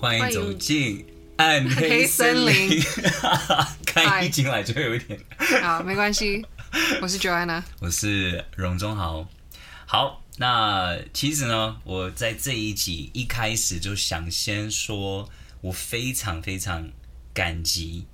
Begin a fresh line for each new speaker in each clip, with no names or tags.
欢迎走进暗黑森林。看一进来就有一点，
好，没关系。我是 Joanna，
我是荣忠豪。好，那其实呢，我在这一集一开始就想先说，我非常非常感激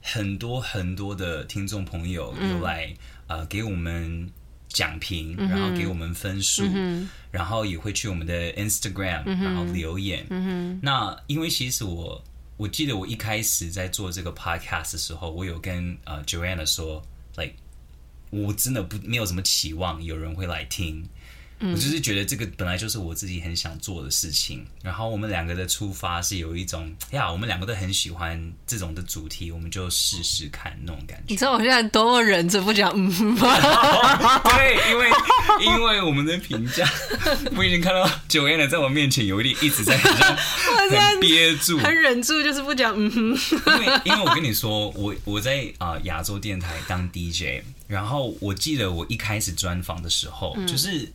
很多很多的听众朋友有来、嗯、呃给我们讲评，然后给我们分数，嗯、然后也会去我们的 Instagram，、嗯、然后留言。嗯、那因为其实我我记得我一开始在做这个 podcast 的时候，我有跟呃 Joanna 说，like 我真的不没有什么期望有人会来听。我就是觉得这个本来就是我自己很想做的事情，然后我们两个的出发是有一种呀，我们两个都很喜欢这种的主题，我们就试试看那种感觉。
你知道我现在多么忍着不讲嗯吗？
对，因为因为我们的评价，我已经看到 Joanna 在我面前有一点一直在很憋住，
很忍住，就是不讲嗯哼。
因为因为我跟你说，我我在啊亚洲电台当 DJ，然后我记得我一开始专访的时候，嗯、就是。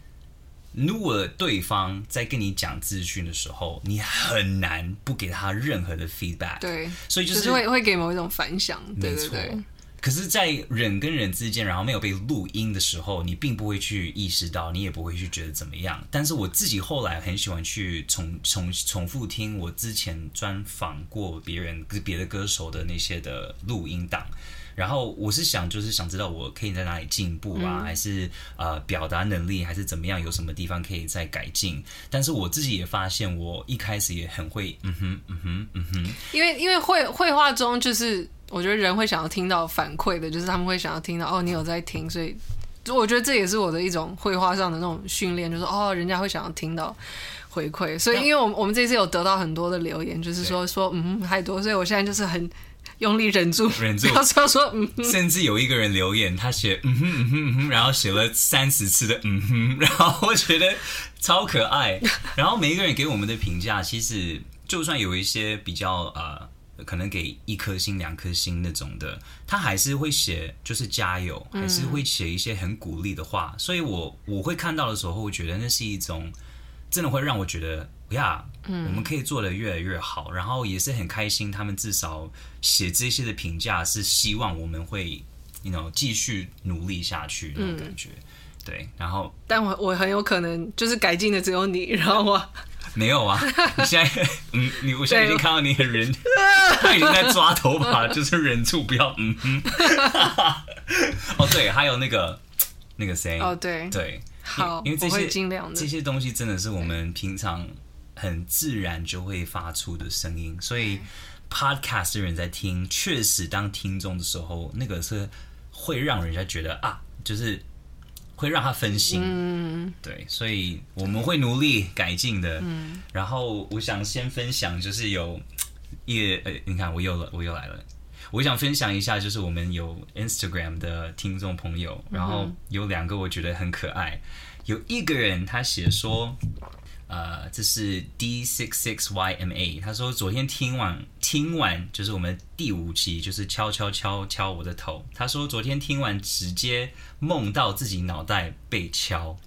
如果对方在跟你讲资讯的时候，你很难不给他任何的 feedback。
对，
所以就是、
就是、会会给某一种反响。对对对。没错。
可是，在人跟人之间，然后没有被录音的时候，你并不会去意识到，你也不会去觉得怎么样。但是我自己后来很喜欢去重重重复听我之前专访过别人、别的歌手的那些的录音档。然后我是想，就是想知道我可以在哪里进步啊，嗯、还是呃表达能力，还是怎么样，有什么地方可以再改进？但是我自己也发现，我一开始也很会，嗯哼，嗯哼，嗯哼。
因为因为绘绘画中，就是我觉得人会想要听到反馈的，就是他们会想要听到哦，你有在听，所以我觉得这也是我的一种绘画上的那种训练，就是哦，人家会想要听到回馈。所以，因为我们我们这次有得到很多的留言，就是说说嗯太多，所以我现在就是很。用力忍住，忍住，不要说说嗯哼。
甚至有一个人留言，他写嗯哼嗯哼嗯哼，然后写了三十次的嗯哼，然后我觉得超可爱。然后每一个人给我们的评价，其实就算有一些比较呃，可能给一颗星、两颗星那种的，他还是会写就是加油，还是会写一些很鼓励的话。所以我我会看到的时候，我觉得那是一种真的会让我觉得。呀，yeah, 嗯、我们可以做的越来越好，然后也是很开心。他们至少写这些的评价是希望我们会，you know，继续努力下去那种感觉。嗯、对，然后，
但我我很有可能就是改进的只有你，然后我
没有啊。你现在，嗯，你我现在已经看到你很忍，他已经在抓头发，就是忍住不要，嗯哼。哦，对，还有那个那个谁？
哦，对
对，
好，
因为这些
尽量
这些东西真的是我们平常。很自然就会发出的声音，所以 podcast 的人在听，确实当听众的时候，那个是会让人家觉得啊，就是会让他分心。嗯，对，所以我们会努力改进的。嗯，然后我想先分享，就是有一个，呃，你看我又了，我又来了。我想分享一下，就是我们有 Instagram 的听众朋友，然后有两个我觉得很可爱，有一个人他写说。呃，这是 D six six Y M A。他说昨天听完听完就是我们第五集，就是敲敲敲敲我的头。他说昨天听完直接梦到自己脑袋被敲。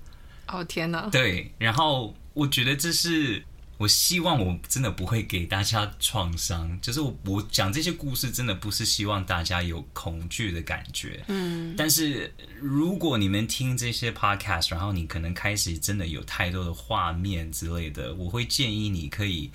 哦天哪！
对，然后我觉得这是。我希望我真的不会给大家创伤，就是我我讲这些故事真的不是希望大家有恐惧的感觉，嗯。但是如果你们听这些 podcast，然后你可能开始真的有太多的画面之类的，我会建议你可以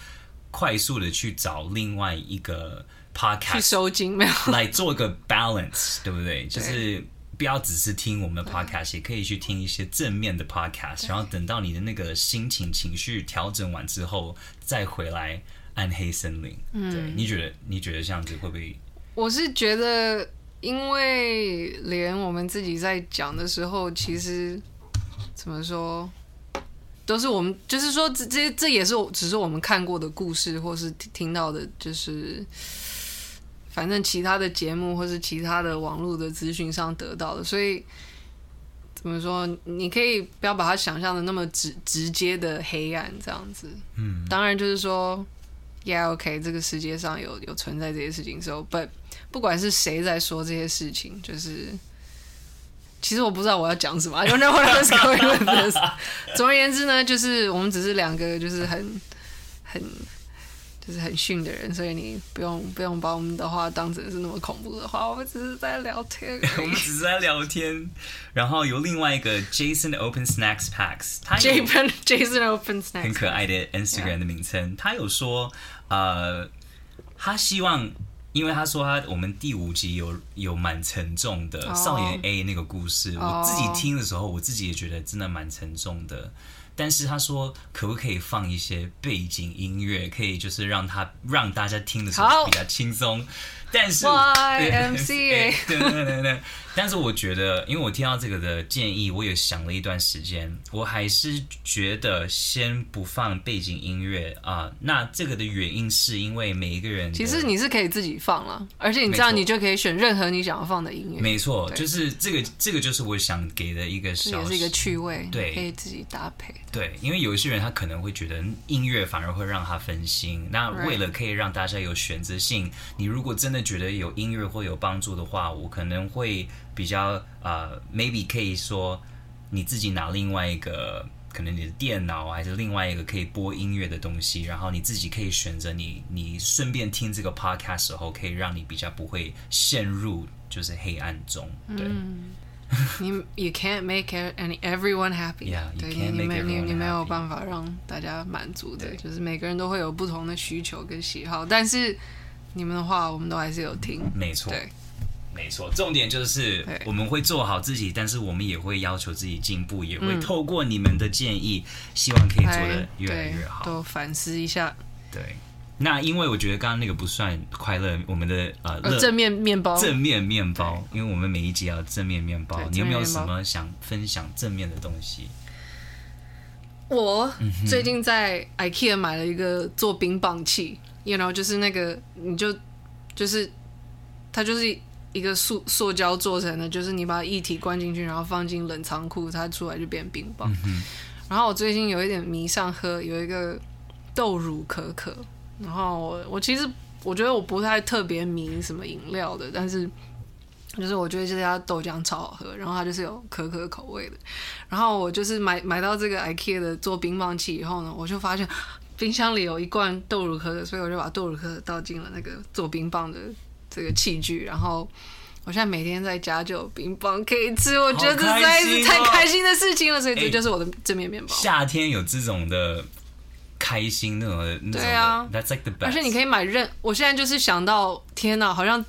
快速的去找另外一个 podcast
去收精，没有
来做一个 balance，对不对？就是。不要只是听我们的 podcast，也可以去听一些正面的 podcast，然后等到你的那个心情情绪调整完之后，再回来暗黑森林。嗯，对，你觉得你觉得这样子会不会？
我是觉得，因为连我们自己在讲的时候，其实怎么说，都是我们，就是说，这这这也是只是我们看过的故事，或是听到的，就是。反正其他的节目或是其他的网络的资讯上得到的，所以怎么说？你可以不要把它想象的那么直直接的黑暗这样子。嗯，当然就是说，Yeah，OK，这个世界上有有存在这些事情时候，But 不管是谁在说这些事情，就是其实我不知道我要讲什么。I don't know what I was going with this。总而言之呢，就是我们只是两个，就是很很。就是很逊的人，所以你不用不用把我们的话当成是那么恐怖的话，我们只是在聊天。
我们只是在聊天。然后有另外一个 Jason Open Snacks Packs，他
Jason Jason Open Snacks
很可爱的 Instagram 的名称。他有说，呃，他希望，因为他说他我们第五集有有蛮沉重的少年 A 那个故事，oh. 我自己听的时候，我自己也觉得真的蛮沉重的。但是他说，可不可以放一些背景音乐，可以就是让他让大家听的时候比较轻松。但是
，YMCA，
对对对对。但是我觉得，因为我听到这个的建议，我也想了一段时间，我还是觉得先不放背景音乐啊。那这个的原因是因为每一个人，
其实你是可以自己放了，而且你知道你就可以选任何你想要放的音乐。
没错，就是这个这个就是我想给的一个小，
也是一个趣味，
对，
可以自己搭配。
对，因为有一些人他可能会觉得音乐反而会让他分心。那为了可以让大家有选择性，你如果真的觉得有音乐会有帮助的话，我可能会。比较呃，maybe 可以说你自己拿另外一个，可能你的电脑还是另外一个可以播音乐的东西，然后你自己可以选择你你顺便听这个 podcast 时候，可以让你比较不会陷入就是黑暗中。对，
嗯、你 you can't make any everyone happy。
Yeah, you
对
，can't
你
make
你你没有.办法让大家满足的，就是每个人都会有不同的需求跟喜好，但是你们的话，我们都还是有听。
没错。
对。
没错，重点就是我们会做好自己，但是我们也会要求自己进步，也会透过你们的建议，希望可以做的越来越好。
都反思一下。
对，那因为我觉得刚刚那个不算快乐，我们的呃
正面面包，
正面面包，因为我们每一集要正面面包，你有没有什么想分享正面的东西？
我最近在 IKEA 买了一个做冰棒器，you know，就是那个你就就是它就是。一个塑塑胶做成的，就是你把液体灌进去，然后放进冷藏库，它出来就变冰棒。嗯、然后我最近有一点迷上喝有一个豆乳可可，然后我我其实我觉得我不太特别迷什么饮料的，但是就是我觉得这家豆浆超好喝，然后它就是有可可口味的。然后我就是买买到这个 IKEA 的做冰棒器以后呢，我就发现 冰箱里有一罐豆乳可可，所以我就把豆乳可可倒进了那个做冰棒的。这个器具，然后我现在每天在家就有冰棒可以吃，我觉得这实在是太开心的事情了，所以这就是我的正面面包。
夏天有这种的开心那种的，对啊，That's like the best。
而且你可以买任，我现在就是想到，天哪，好像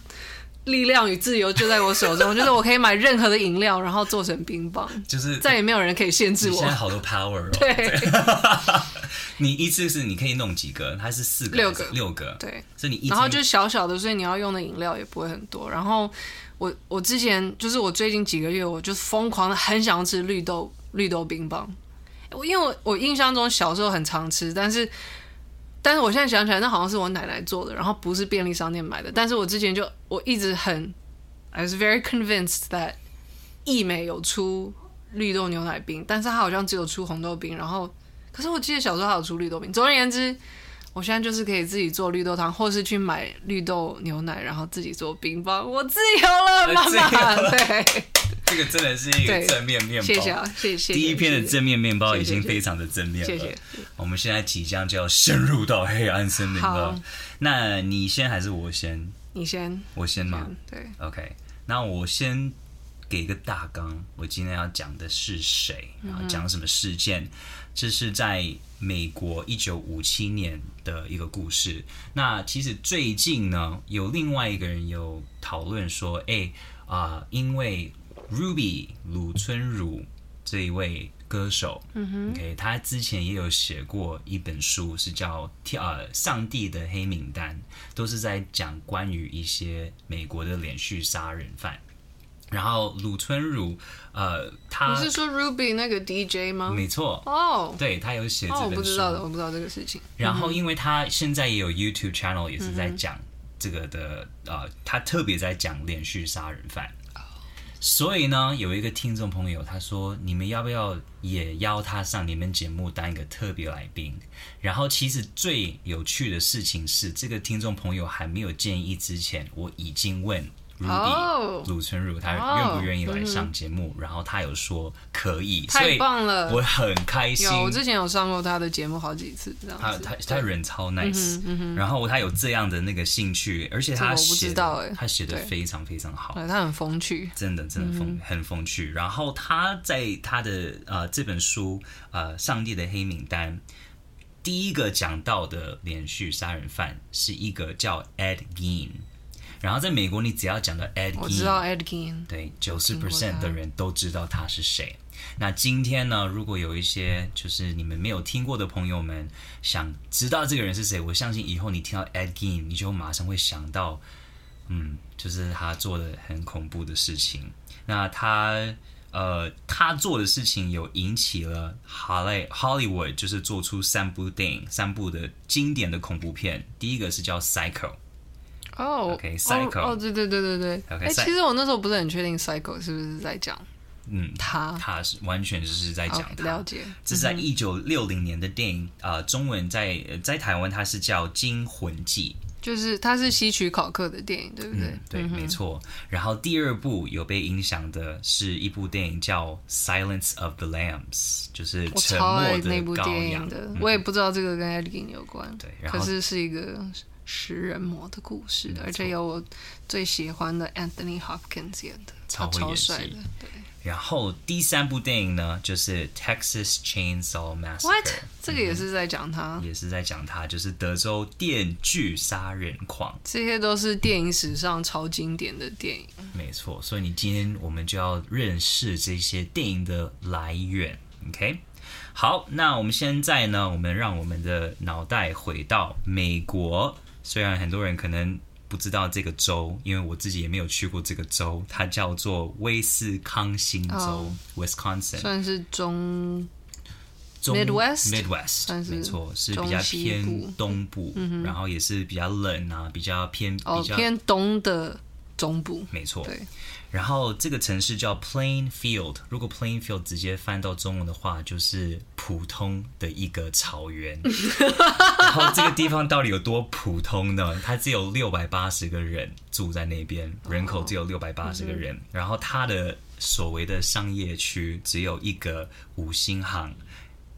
力量与自由就在我手中，就是我可以买任何的饮料，然后做成冰棒，
就是
再也没有人可以限制我。
现在好多 power 哦。
对。
你一次是你可以弄几个？它是四个、六个、六个。
对，
所以你一
然后就小小的，所以你要用的饮料也不会很多。然后我我之前就是我最近几个月，我就疯狂的很想要吃绿豆绿豆冰棒。我因为我我印象中小时候很常吃，但是但是我现在想起来，那好像是我奶奶做的，然后不是便利商店买的。但是我之前就我一直很，I was very convinced that 义美有出绿豆牛奶冰，但是它好像只有出红豆冰，然后。可是我记得小时候还有出绿豆冰。总而言之，我现在就是可以自己做绿豆汤，或是去买绿豆牛奶，然后自己做冰棒。我自由了，妈妈。对，
这个真的是一个正面面包。
谢谢啊，谢谢。
第一篇的正面面包已经非常的正面了。我们现在即将就要深入到黑暗森林了。那你先还是我先？
你先。
我先吗？
对。
OK，那我先。给一个大纲，我今天要讲的是谁，然后讲什么事件？嗯、这是在美国一九五七年的一个故事。那其实最近呢，有另外一个人有讨论说，哎啊、呃，因为 Ruby 鲁春儒这一位歌手、嗯、，OK，他之前也有写过一本书，是叫《呃上帝的黑名单》，都是在讲关于一些美国的连续杀人犯。然后鲁春儒，呃，他
你是说 Ruby 那个 DJ 吗？
没错，
哦、oh，
对他有写这本书，
哦，我不知道的，我不知道这个事情。
然后，因为他现在也有 YouTube channel，也是在讲这个的，嗯、呃，他特别在讲连续杀人犯。所以呢，有一个听众朋友他说：“你们要不要也邀他上你们节目当一个特别来宾？”然后，其实最有趣的事情是，这个听众朋友还没有建议之前，我已经问。
Ruby
鲁春如，他愿不愿意来上节目？然后他有说可以，
太棒了，
我很开心。
有，我之前有上过他的节目好几次，这样
他他他人超 nice，然后他有这样的那个兴趣，而且他写他写的非常非常好，
他很风趣，
真的真的风很风趣。然后他在他的呃这本书呃《上帝的黑名单》第一个讲到的连续杀人犯是一个叫 Ed Gein。然后在美国，你只要讲到 Ed Gein，
我知道 Ed Gein，
对，九十 percent 的人都知道他是谁。那今天呢，如果有一些就是你们没有听过的朋友们，想知道这个人是谁，我相信以后你听到 Ed Gein，你就马上会想到，嗯，就是他做的很恐怖的事情。那他呃，他做的事情有引起了 Hollywood，就是做出三部电影，三部的经典的恐怖片。第一个是叫 Psycho。
哦，OK，Psycho，哦，对对对对对，哎，其实我那时候不是很确定 cycle 是不是在讲，
嗯，
他。
他是完全就是在讲他，
了解，
这是在一九六零年的电影，啊，中文在在台湾它是叫《惊魂记》，
就是它是吸取考克的电影，对不对？
对，没错。然后第二部有被影响的是一部电影叫《Silence of the Lambs》，就是沉默的
那部电影的，我也不知道这个跟 Ed Gein 有关，
对，
可是是一个。食人魔的故事，而且有我最喜欢的 Anthony Hopkins 演的，超超帅的。对。
然后第三部电影呢，就是 Texas Chainsaw Massacre。What？
这个也是在讲他，
也是在讲他，就是德州电锯杀人狂。
这些都是电影史上超经典的电影。
没错，所以你今天我们就要认识这些电影的来源。OK。好，那我们现在呢，我们让我们的脑袋回到美国。虽然很多人可能不知道这个州，因为我自己也没有去过这个州，它叫做威斯康星州 （Wisconsin），
算是中
中
Midwest
Midwest，没错，是比较偏东部，然后也是比较冷啊，比较偏
哦偏东的中部，
没错，
对。
然后这个城市叫 Plainfield，如果 Plainfield 直接翻到中文的话，就是普通的一个草原。然后这个地方到底有多普通呢？它只有六百八十个人住在那边，人口只有六百八十个人。然后它的所谓的商业区只有一个五星行，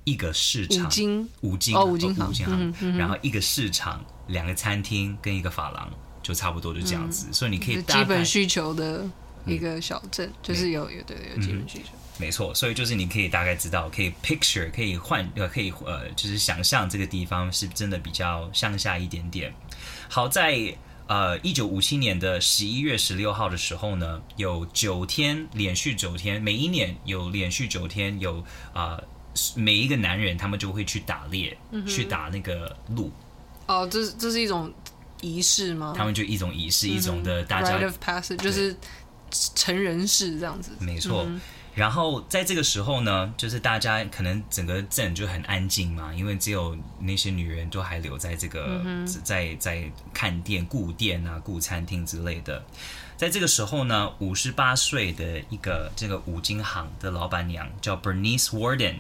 一个市场，五金，
五
金
哦，五金
行，然后一个市场，两个餐厅跟一个发廊，就差不多就这样子。所以你可以
基本需求的。一个小镇就是有有对有基本需求，
没错，所以就是你可以大概知道，可以 picture，可以换呃，可以呃，就是想象这个地方是真的比较向下一点点。好在呃一九五七年的十一月十六号的时候呢，有九天连续九天，每一年有连续九天有啊、呃，每一个男人他们就会去打猎，嗯、去打那个鹿。
哦，这是这是一种仪式吗？
他们就一种仪式，嗯、一种的大家
rite of passage 就是。成人式这样子，
没错。嗯、然后在这个时候呢，就是大家可能整个镇就很安静嘛，因为只有那些女人都还留在这个，嗯、在在看店、顾店啊、顾餐厅之类的。在这个时候呢，五十八岁的一个这个五金行的老板娘叫 Bernice Warden，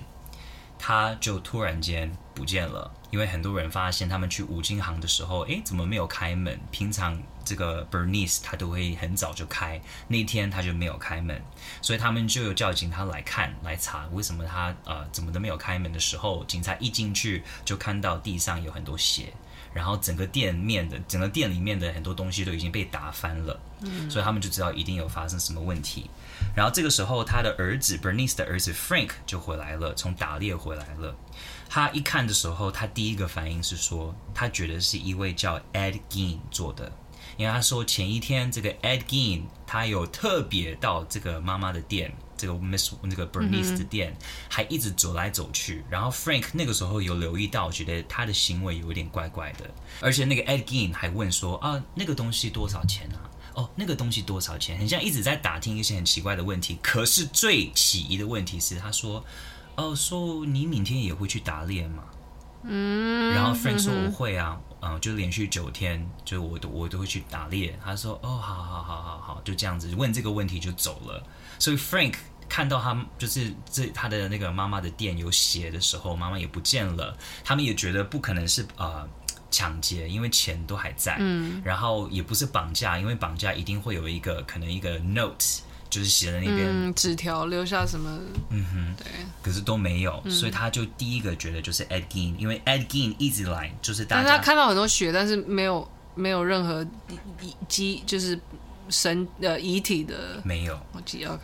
她就突然间不见了。因为很多人发现他们去五金行的时候，诶，怎么没有开门？平常这个 Bernice 他都会很早就开，那天他就没有开门，所以他们就有叫警察来看来查，为什么他呃怎么都没有开门的时候，警察一进去就看到地上有很多血，然后整个店面的整个店里面的很多东西都已经被打翻了，嗯，所以他们就知道一定有发生什么问题。然后这个时候他的儿子 Bernice 的儿子 Frank 就回来了，从打猎回来了。他一看的时候，他第一个反应是说，他觉得是一位叫 Ed Gein 做的，因为他说前一天这个 Ed Gein 他有特别到这个妈妈的店，这个 Miss 那个 Bernice 的店，还一直走来走去。然后 Frank 那个时候有留意到，觉得他的行为有点怪怪的，而且那个 Ed Gein 还问说啊，那个东西多少钱啊？哦，那个东西多少钱？很像一直在打听一些很奇怪的问题。可是最起疑的问题是，他说。哦，说你明天也会去打猎吗？嗯，然后 Frank 说我会啊，嗯，嗯，就连续九天，就我都我都会去打猎。他说哦，好好好好好，就这样子问这个问题就走了。所以 Frank 看到他就是这他的那个妈妈的店有血的时候，妈妈也不见了，他们也觉得不可能是呃抢劫，因为钱都还在。
嗯，
然后也不是绑架，因为绑架一定会有一个可能一个 note，就是写在那边，
嗯，纸条留下什么？
嗯哼，
对。
可是都没有，
嗯、
所以他就第一个觉得就是 Ed Gein，因为 Ed Gein 一直来就是大家，
但他看到很多血，但是没有没有任何遗迹，就是。神呃遗体的
没有，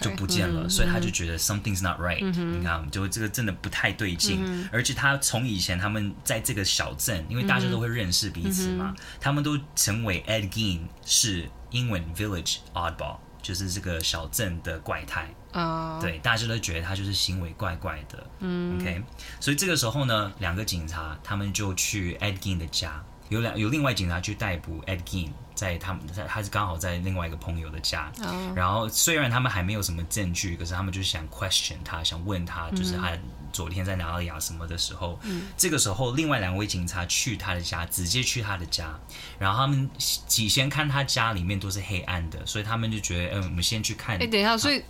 就不见了，
嗯、
所以他就觉得 something's not right、
嗯。
你看，就这个真的不太对劲、
嗯。
而且他从以前他们在这个小镇，因为大家都会认识彼此嘛，嗯、他们都成为 Ed Gein 是英文 village oddball，就是这个小镇的怪胎。
啊、uh，
对，大家都觉得他就是行为怪怪的。
嗯
，OK，所以这个时候呢，两个警察他们就去 Ed Gein 的家，有两有另外警察去逮捕 Ed Gein。在他们在，他是刚好在另外一个朋友的家，oh. 然后虽然他们还没有什么证据，可是他们就是想 question 他，想问他，就是他昨天在哪里啊什么的时候，嗯、这个时候另外两位警察去他的家，直接去他的家，然后他们起先看他家里面都是黑暗的，所以他们就觉得，嗯，我们先去看。
哎，等一下，所以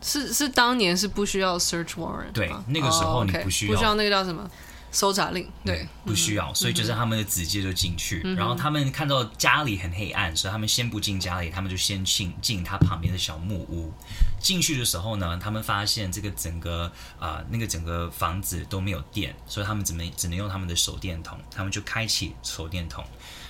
是是当年是不需要 search warrant，
对，那个时候你不需要，
不需要那个叫什么？搜查令，对、嗯，
不需要，所以就是他们就直接就进去、嗯，然后他们看到家里很黑暗，所以他们先不进家里，他们就先进进他旁边的小木屋。进去的时候呢，他们发现这个整个啊、呃、那个整个房子都没有电，所以他们只能只能用他们的手电筒，他们就开启手电筒，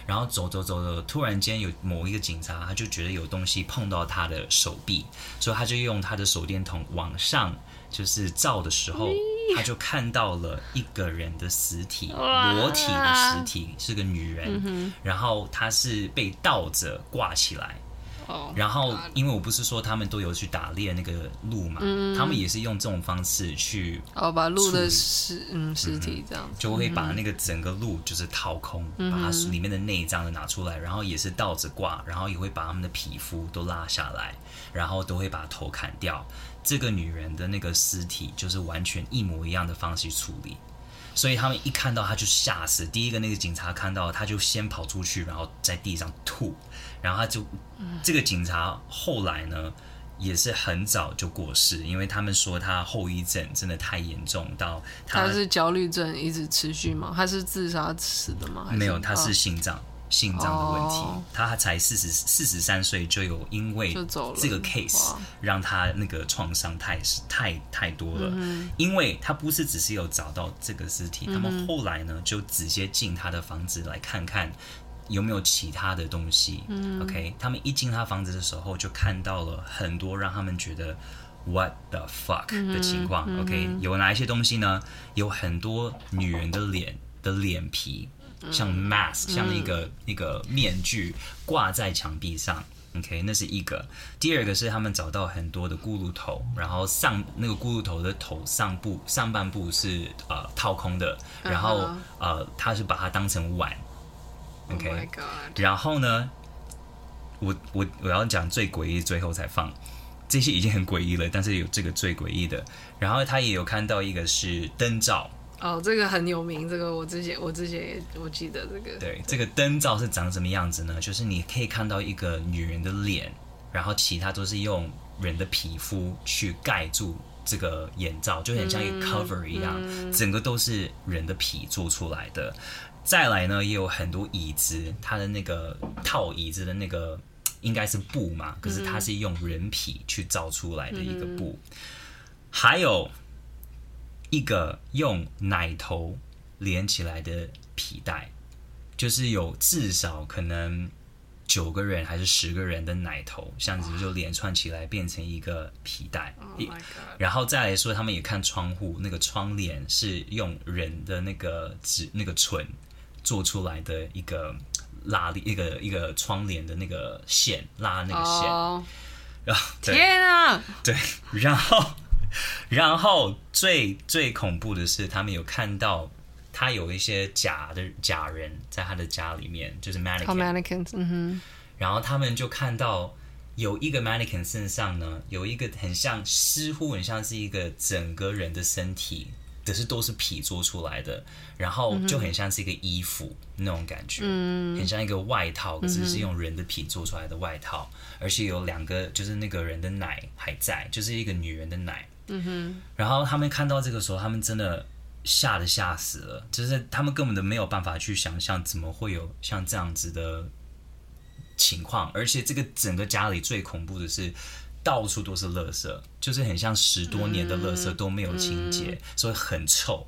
然后走走走走，突然间有某一个警察，他就觉得有东西碰到他的手臂，所以他就用他的手电筒往上就是照的时候。他就看到了一个人的尸体，裸体的尸体，是个女人，嗯，然后她是被倒着挂起来。Oh, 然后，因为我不是说他们都有去打猎那个鹿嘛，嗯，他们也是用这种方式去
哦，把鹿的尸嗯尸体这样，嗯，
就会把那个整个鹿就是掏空，嗯，把它里面的内脏都拿出来，然后也是倒着挂，然后也会把他们的皮肤都拉下来，然后都会把头砍掉。这个女人的那个尸体就是完全一模一样的方式处理，所以他们一看到他就吓死。第一个那个警察看到他就先跑出去，然后在地上吐，然后他就这个警察后来呢也是很早就过世，因为他们说他后遗症真的太严重到他，
他是焦虑症一直持续吗？他是自杀死的吗？
没有，他是心脏。心脏的问题，oh. 他才四十四十三岁就有因为这个 case 让他那个创伤太太太多了，嗯，因为他不是只是有找到这个尸体，嗯，他们后来呢就直接进他的房子来看看有没有其他的东西，嗯，OK，他们一进他房子的时候就看到了很多让他们觉得 What the fuck 的情况，嗯，OK，有哪一些东西呢？有很多女人的脸的脸皮。像 mask，像一个一个面具挂在墙壁上，OK，那是一个。第二个是他们找到很多的骷髅头，然后上那个骷髅头的头上部上半部是呃掏空的，然后呃他是把它当成碗，OK，、oh、然后呢，我我我要讲最诡异，最后才放，这些已经很诡异了，但是有这个最诡异的，然后他也有看到一个是灯罩。
哦，这个很有名，这个我之前我之前也我记得这个。
对，对这个灯罩是长什么样子呢？就是你可以看到一个女人的脸，然后其他都是用人的皮肤去盖住这个眼罩，就很像一个 cover 一样，嗯，整个都是人的皮做出来的。再来呢，也有很多椅子，它的那个套椅子的那个应该是布嘛，可是它是用人皮去造出来的一个布，嗯，还有。一个用奶头连起来的皮带，就是有至少可能九个人还是十个人的奶头，这样子就连串起来变成一个皮带。
Oh、
然后再来说，他们也看窗户，那个窗帘是用人的那个纸、那个唇做出来的一个拉力，一个一个窗帘的那个线拉那个线。
Oh.
然后
天啊，
对，然后。然后最最恐怖的是，他们有看到他有一些假的假人在他的家里面，就是
嗯哼。
然后他们就看到有一个 mannequin 身上呢，有一个很像，似乎很像是一个整个人的身体，可是都是皮做出来的，然后就很像是一个衣服那种感觉，嗯，很像一个外套，可是是用人的皮做出来的外套，而且有两个，就是那个人的奶还在，就是一个女人的奶。嗯哼，然后他们看到这个时候，他们真的吓得吓死了，就是他们根本都没有办法去想象怎么会有像这样子的情况，而且这个整个家里最恐怖的是。到处都是垃圾，就是很像十多年的垃圾都没有清洁，嗯嗯、所以很臭。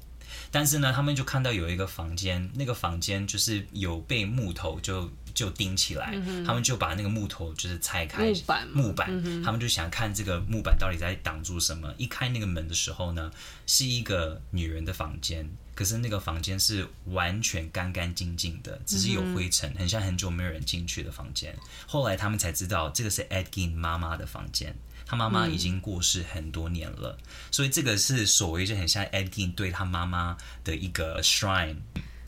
但是呢，他们就看到有一个房间，那个房间就是有被木头就就钉起来，嗯、他们就把那个木头就是拆开
木板，
木板，
嗯、
他们就想看这个木板到底在挡住什么。一开那个门的时候呢，是一个女人的房间。可是那个房间是完全干干净净的，只是有灰尘，很像很久没有人进去的房间。后来他们才知道，这个是 Ed Gein 妈妈的房间，他妈妈已经过世很多年了，嗯、所以这个是所谓就很像 Ed Gein 对他妈妈的一个 shrine，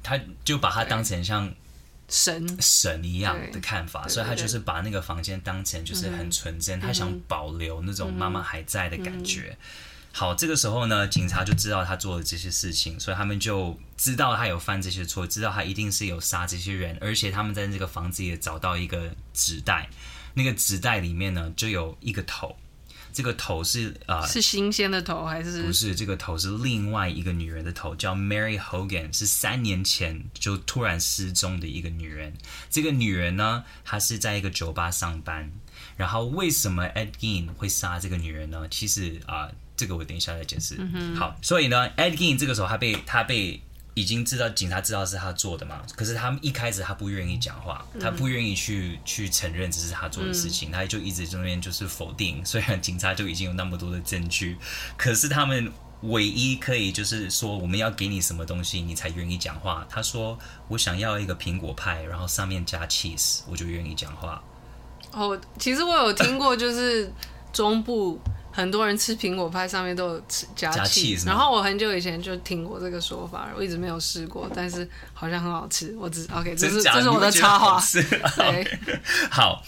他就把它当成像神。神一样的看法，所以他就是把那个房间当成就是很纯真，他想保留那种妈妈还在的感觉。好，这个时候呢，警察就知道他做了这些事情，所以他们就知道他有犯这些错，知道他一定是有杀这些人，而且他们在这个房子也找到一个纸袋，那个纸袋里面呢就有一个头，这个头是呃
是新鲜的头还是？
不是，这个头是另外一个女人的头，叫 Mary Hogan，是三年前就突然失踪的一个女人。这个女人呢，她是在一个酒吧上班，然后为什么 Ed Gein 会杀这个女人呢？其实啊。呃这个我等一下再解释。好，所以呢，Ed Gein 这个时候他被他被已经知道警察知道是他做的嘛，可是他们一开始他不愿意讲话，他不愿意去去承认这是他做的事情，嗯、他就一直这边就是否定。虽然警察就已经有那么多的证据，可是他们唯一可以就是说我们要给你什么东西你才愿意讲话。他说我想要一个苹果派，然后上面加 cheese，我就愿意讲话。
哦，其实我有听过，就是中部。很多人吃苹果派上面都有吃加 cheese，然后我很久以前就听过这个说法，我一直没有试过，但是好像很好吃。我只 OK，这是这是我的插话。对，
好。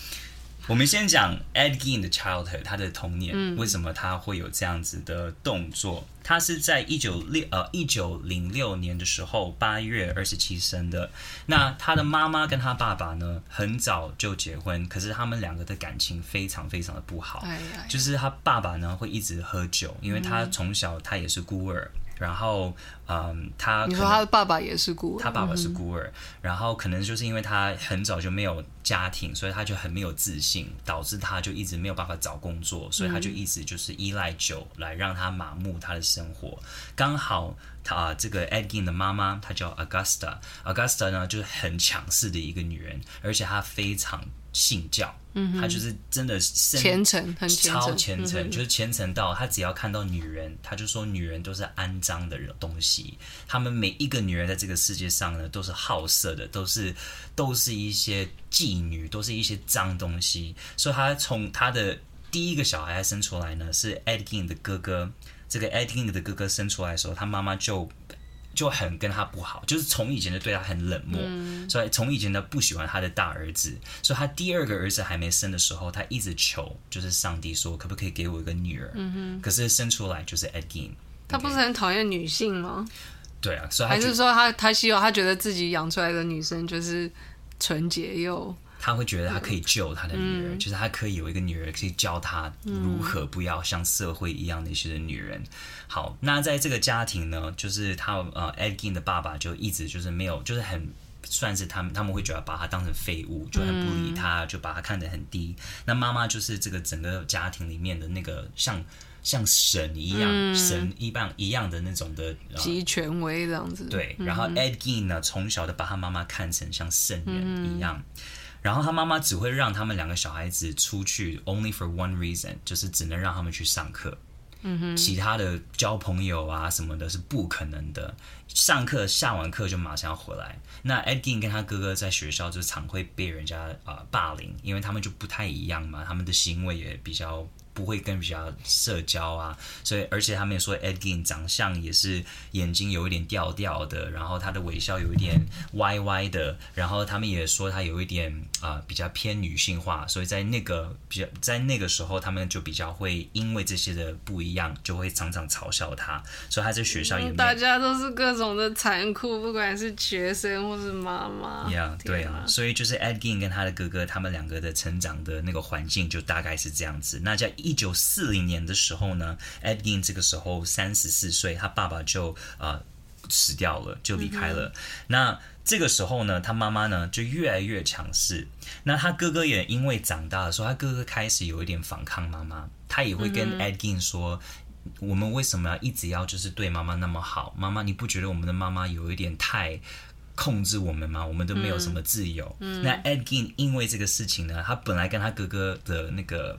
我们先讲 Ed Gein 的 childhood，他的童年，嗯、为什么他会有这样子的动作？他是在一九六呃一九零六年的时候八月二十七生的。那他的妈妈跟他爸爸呢，很早就结婚，可是他们两个的感情非常非常的不好。哎哎就是他爸爸呢会一直喝酒，因为他从小他也是孤儿。然后，嗯，他
你说他的爸爸也是孤儿，
他爸爸是孤儿，嗯、然后可能就是因为他很早就没有家庭，所以他就很没有自信，导致他就一直没有办法找工作，所以他就一直就是依赖酒来让他麻木他的生活。刚好他、呃、这个 Ed Gein 的妈妈，她叫 Augusta，Augusta 呢就是很强势的一个女人，而且她非常。信教，嗯，他就是真的
虔诚，很
超虔诚，嗯、就是虔诚到他只要看到女人，他就说女人都是肮脏的东西。他们每一个女人在这个世界上呢，都是好色的，都是都是一些妓女，都是一些脏东西。所以他从他的第一个小孩生出来呢，是 Ed Gein 的哥哥。这个 Ed Gein 的哥哥生出来的时候，他妈妈就。就很跟他不好，就是从以前就对他很冷漠，嗯、所以从以前他不喜欢他的大儿子，所以他第二个儿子还没生的时候，他一直求，就是上帝说可不可以给我一个女儿？可是生出来就是 Ed Gein，
他不是很讨厌女性吗？
对啊，所以
还是说他他希望他觉得自己养出来的女生就是纯洁又。
他会觉得他可以救他的女儿，嗯、就是他可以有一个女儿可以教他如何不要像社会一样那些的女人。好，那在这个家庭呢，就是他呃 Ed Gein 的爸爸就一直就是没有，就是很算是他们他们会觉得把他当成废物，就很不理他，就把他看得很低。嗯、那妈妈就是这个整个家庭里面的那个像像神一样，嗯、神一般一样的那种的
集权威这样子。
对，然后 Ed Gein 呢，从小的把他妈妈看成像圣人一样。嗯然后他妈妈只会让他们两个小孩子出去，only for one reason，就是只能让他们去上课。嗯哼，其他的交朋友啊什么的是不可能的。上课下完课就马上要回来。那 Ed Gein 跟他哥哥在学校就常会被人家啊、呃、霸凌，因为他们就不太一样嘛，他们的行为也比较。不会跟比较社交啊，所以而且他们也说 Ed Gein 长相也是眼睛有一点吊吊的，然后他的微笑有一点歪歪的，然后他们也说他有一点啊、呃、比较偏女性化，所以在那个比较在那个时候，他们就比较会因为这些的不一样，就会常常嘲笑他，所以他在学校也
大家都是各种的残酷，不管是学生或是妈妈
，yeah, 对啊，所以就是 Ed Gein 跟他的哥哥他们两个的成长的那个环境就大概是这样子，那叫一九四零年的时候呢，Ed Gein 这个时候三十四岁，他爸爸就呃死掉了，就离开了。嗯、那这个时候呢，他妈妈呢就越来越强势。那他哥哥也因为长大的时候，他哥哥开始有一点反抗妈妈，他也会跟 Ed Gein 说。嗯我们为什么要一直要就是对妈妈那么好？妈妈，你不觉得我们的妈妈有一点太控制我们吗？我们都没有什么自由。嗯嗯、那 Ed Gein 因为这个事情呢，他本来跟他哥哥的那个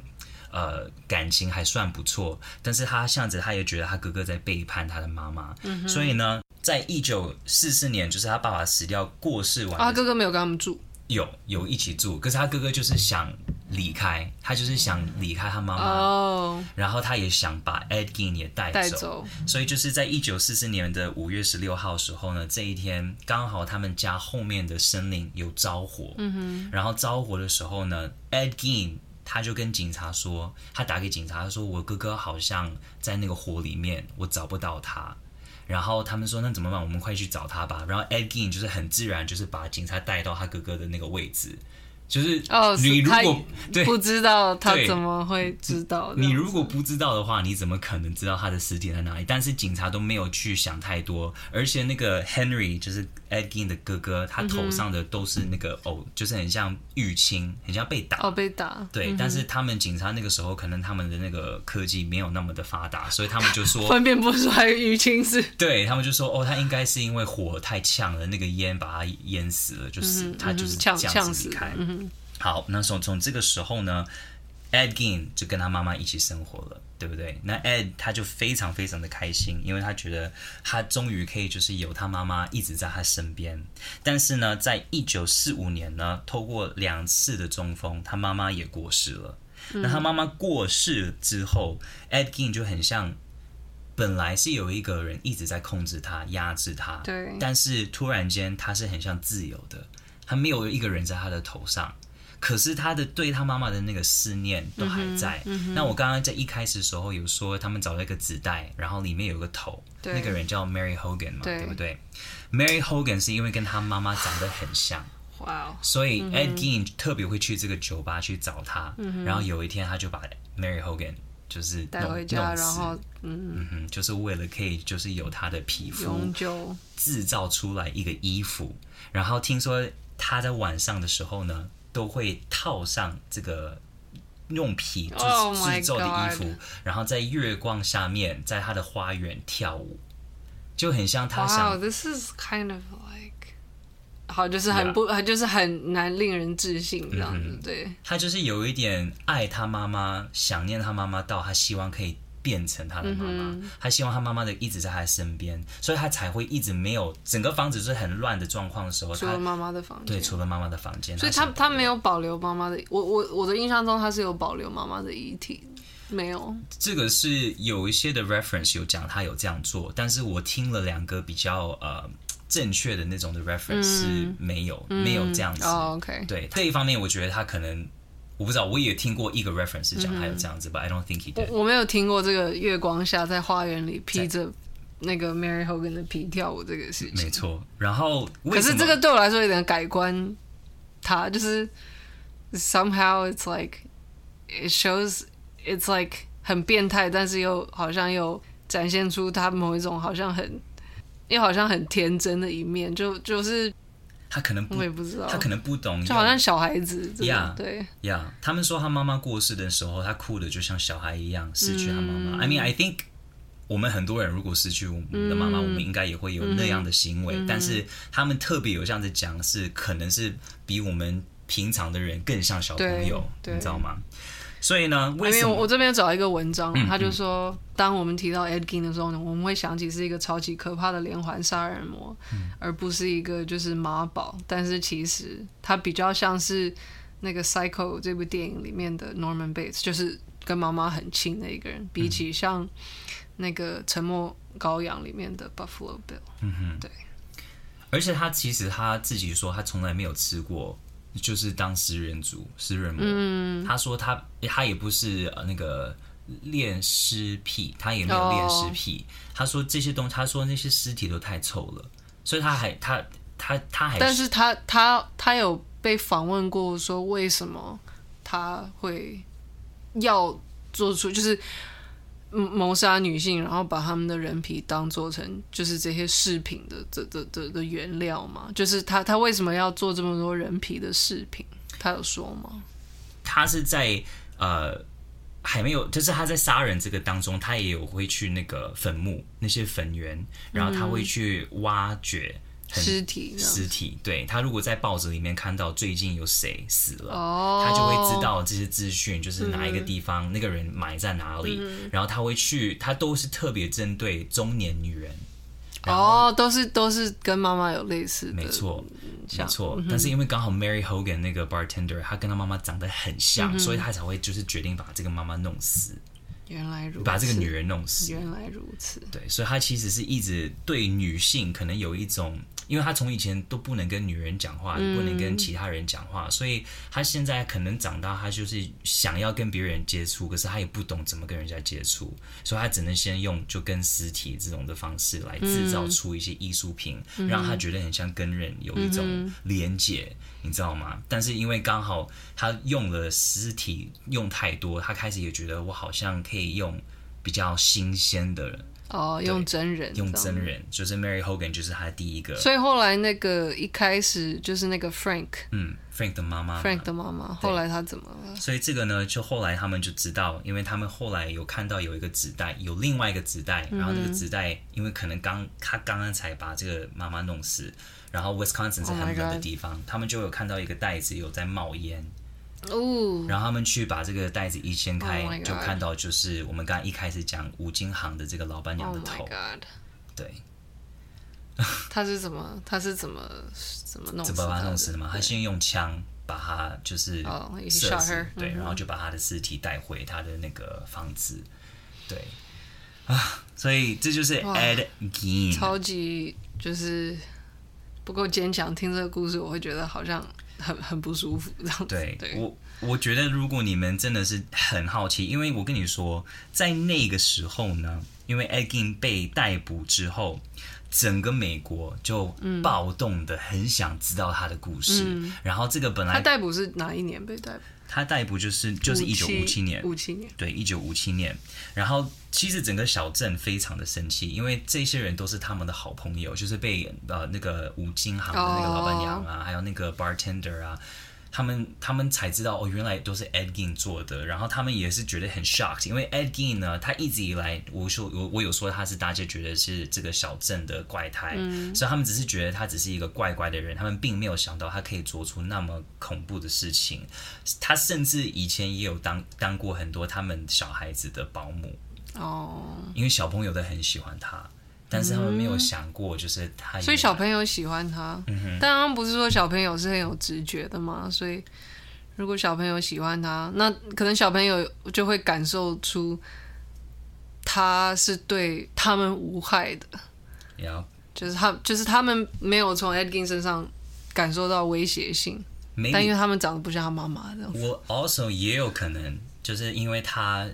呃感情还算不错，但是他这样子他也觉得他哥哥在背叛他的妈妈，嗯、所以呢，在一九四四年，就是他爸爸死掉过世完，
他哥哥没有跟他们住。
有有一起住，可是他哥哥就是想离开，他就是想离开他妈妈，oh, 然后他也想把 Ed Gein 也带走，带走，所以就是在一九四四年的五月十六号的时候呢，这一天刚好他们家后面的森林有着火，嗯哼，然后着火的时候呢，Ed Gein 他就跟警察说，他打给警察，他说我哥哥好像在那个火里面，我找不到他。然后他们说：“那怎么办？我们快去找他吧。”然后 Ed Gein 就是很自然，就是把警察带到他哥哥的那个位置。就是
哦，
你如果对
不知道他怎么会知道？
你如果不知道的话，你怎么可能知道他的尸体在哪里？但是警察都没有去想太多，而且那个 Henry 就是 Ed Gein 的哥哥，他头上的都是那个哦，就是很像淤青，很像被打
哦，被打。
对，但是他们警察那个时候可能他们的那个科技没有那么的发达，所以他们就说
分辨不出来淤青是。
对他们就说哦，他应该是因为火太呛了，那个烟把他淹死了，就是他就是这样子离开。好，那从从这个时候呢，Ed Gein 就跟他妈妈一起生活了，对不对？那 Ed 他就非常非常的开心，因为他觉得他终于可以就是有他妈妈一直在他身边。但是呢，在一九四五年呢，透过两次的中风，他妈妈也过世了。嗯、那他妈妈过世之后，Ed Gein 就很像本来是有一个人一直在控制他、压制他，
对。
但是突然间，他是很像自由的，他没有一个人在他的头上。可是他的对他妈妈的那个思念都还在。嗯嗯、那我刚刚在一开始的时候有说，他们找了一个纸袋，然后里面有个头，那个人叫 Mary Hogan 嘛，对，对不对？Mary Hogan 是因为跟他妈妈长得很像，哇 Wow，所以 Ed Gein 特别会去这个酒吧去找他。嗯、然后有一天他就把 Mary Hogan 就是
带回家，
死
然后嗯，
嗯哼，就是为了可以就是有他的皮肤永久制造出来一个衣服。然后听说他在晚上的时候呢。都会套上这个用皮制制作的衣服，然后在月光下面，在他的花园跳舞，就很像他想。
Wow, this is kind of like，好，就是很不.就是很难令人置信这样子。Mm hmm. 对，
他就是有一点爱他妈妈，想念他妈妈到他希望可以。变成他的妈妈，嗯、他希望他妈妈的一直在他身边，所以他才会一直没有整个房子是很乱的状况的时候，
除了妈妈的房间，
对，除了妈妈的房间，
所以他他，没有保留妈妈的，我我我的印象中他是有保留妈妈的遗体，没有。
这个是有一些的 reference 有讲他有这样做，但是我听了两个比较呃正确的那种的 reference、嗯、是没有、嗯、没有这样子。
哦，OK，
对这一方面，我觉得他可能。我不知道，我也听过一个 reference 讲还有这样子 But I don't think he did。
我没有听过这个月光下在花园里披着那个 Mary Hogan 的皮跳舞这个事情。
没错，然后
可是这个对我来说有点改观，他就是 somehow it's like it shows it's like 很变态，但是又好像又展现出他某一种好像很又好像很天真的一面，就就是。
他可能不，
我也不知道，
他可能不懂，
就好像小孩子
呀，
对
呀。他们说他妈妈过世的时候，他哭的就像小孩一样，失去他妈妈。嗯、I mean, I think 我们很多人如果失去我们的妈妈，嗯、我们应该也会有那样的行为。嗯、但是他们特别有这样子讲，是可能是比我们平常的人更像小朋友，你知道吗？所以呢，为什么
我这边找一个文章，他就说，当我们提到 Ed Gein 的时候呢，我们会想起是一个超级可怕的连环杀人魔，而不是一个就是马宝。但是其实他比较像是那个《Psycho》这部电影里面的 Norman Bates，就是跟妈妈很亲的一个人，比起像那个《沉默羔羊》里面的 Buffalo Bill。嗯哼，对。
而且他其实他自己说，他从来没有吃过。就是当食人族、食人魔。嗯、他说他他也不是呃那个恋尸癖，他也没有恋尸癖。哦、他说这些东西，他说那些尸体都太臭了，所以他还他他他还。
但是他他他有被访问过，说为什么他会要做出就是谋杀女性，然后把他们的人皮当做成就是这些饰品的这这这的原料嘛？就是他他为什么要做这么多人皮的饰品？他有说吗？
他是在呃还没有，就是他在杀人这个当中，他也有会去那个坟墓那些坟园，然后他会去挖掘。
尸体，
尸体，对，他如果在报纸里面看到最近有谁死了，哦，他就会知道这些资讯，就是哪一个地方、嗯、那个人埋在哪里，嗯、然后他会去，他都是特别针对中年女人，
哦，都是都是跟妈妈有类似的，
没错，没错，嗯、但是因为刚好 Mary Hogan 那个 bartender，他跟他妈妈长得很像，嗯、所以他才会就是决定把这个妈妈弄死。
原来如此，
把这个女人弄死。
原来如此，
对，所以他其实是一直对女性可能有一种。因为他从以前都不能跟女人讲话，也不能跟其他人讲话，嗯、所以他现在可能长大，他就是想要跟别人接触，可是他也不懂怎么跟人家接触，所以他只能先用就跟尸体这种的方式来制造出一些艺术品，嗯、让他觉得很像跟人有一种连接，嗯、你知道吗？但是因为刚好他用了尸体用太多，他开始也觉得我好像可以用比较新鲜的人。
哦，用真人，
用真人，就是 Mary Hogan，就是他第一个。
所以后来那个一开始就是那个 Frank，
嗯，Frank 的妈妈
，Frank 的妈妈，后来他怎么了？
所以这个呢，就后来他们就知道，因为他们后来有看到有一个纸袋，有另外一个纸袋，然后那个纸袋，嗯、因为可能刚他刚刚才把这个妈妈弄死，然后 Wisconsin 是很冷的地方，oh、他们就有看到一个袋子有在冒烟。
哦，
然后他们去把这个袋子一掀开，oh、就看到就是我们刚刚一开始讲五金行的这个老板娘的头。
Oh、
对，
他是怎么？他是怎么怎么弄？
怎么把他弄死的吗？对他先用枪把他就是射死，oh、对，然后就把他的尸体带回他的那个房子。对啊，所以这就是 Ed Gein，
超级就是不够坚强。听这个故事，我会觉得好像。很很不舒服，这样子。
对，对我，我觉得如果你们真的是很好奇，因为我跟你说，在那个时候呢，因为 Ed Gein 被逮捕之后，整个美国就暴动的，很想知道他的故事。嗯、然后这个本来
他逮捕是哪一年被逮捕？
他逮捕就是就是一九五七年，
五七年，
对，一九五七年。然后其实整个小镇非常的生气，因为这些人都是他们的好朋友，就是被呃那个五金行的那个老板娘啊，oh. 还有那个 bartender 啊。他们他们才知道哦，原来都是 Ed Gein 做的，然后他们也是觉得很 shocked，因为 Ed Gein 呢，他一直以来，我说我我有说他是大家觉得是这个小镇的怪胎，嗯、所以他们只是觉得他只是一个怪怪的人，他们并没有想到他可以做出那么恐怖的事情。他甚至以前也有当当过很多他们小孩子的保姆哦，因为小朋友都很喜欢他。但是他们没有想过，就是他，
所以小朋友喜欢他。嗯。但他们不是说小朋友是很有直觉的吗？所以如果小朋友喜欢他，那可能小朋友就会感受出他是对他们无害的。
Yeah.
就是他，就是他们没有从 Ed Gein 身上感受到威胁性。Maybe, 但因为他们长得不像他妈妈这样。
我 also 也有可能，就是因为他。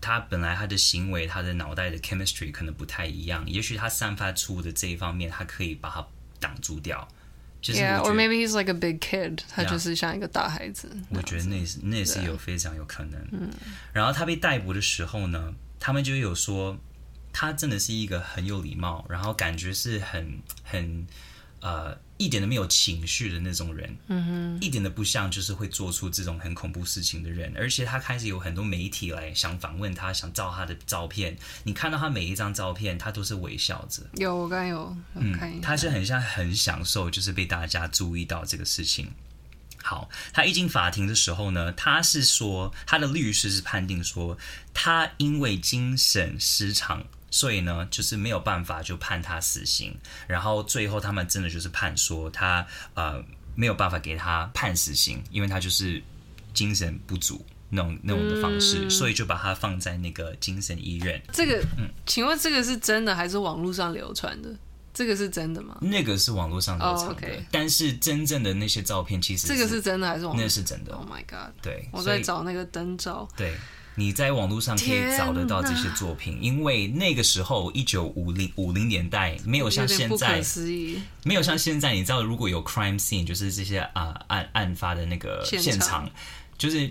他本来他的行为，他的脑袋的 chemistry 可能不太一样，也许他散发出的这一方面，他可以把它挡住掉。就是
Yeah, or maybe he's like a big kid，他就是像一个大孩子。
我觉得那是那是有非常有可能。
嗯。
然后他被逮捕的时候呢，他们就有说，他真的是一个很有礼貌，然后感觉是很很呃。一点都没有情绪的那种人，嗯哼，一点都不像就是会做出这种很恐怖事情的人。而且他开始有很多媒体来想访问他，想照他的照片。你看到他每一张照片，他都是微笑着。
有，我刚有，有看
嗯，他是很像很享受，就是被大家注意到这个事情。好，他一进法庭的时候呢，他是说他的律师是判定说他因为精神失常。所以呢，就是没有办法就判他死刑，然后最后他们真的就是判说他呃没有办法给他判死刑，因为他就是精神不足那种那种的方式，嗯、所以就把他放在那个精神医院。
这个，嗯，请问这个是真的还是网络上流传的？这个是真的吗？
那个是网络上流传的，oh. 但是真正的那些照片其实
这个是真的还是网络？
那是真的。
Oh my god！
对，
我在找那个灯照。
对。你在网络上可以找得到这些作品，因为那个时候一九五零五零年代没有像现在，没有像现在，你知道如果有 crime scene，就是这些啊案案发的那个现场，现场就是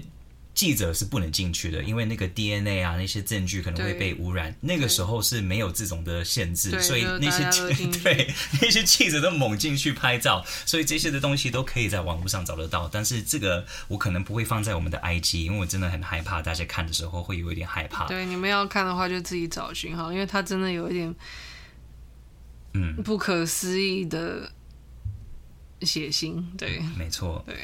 记者是不能进去的，因为那个 DNA 啊那些证据可能会被污染。那个时候是没有这种的限制，所以那些 对那些记者都猛进去拍照，所以这些的东西都可以在网络上找得到。但是这个我可能不会放在我们的 IG，因为我真的很害怕大家看的时候会有一点害怕。
对，你们要看的话就自己找寻哈，因为它真的有一点嗯不可思议的血腥。对，
没错。
对。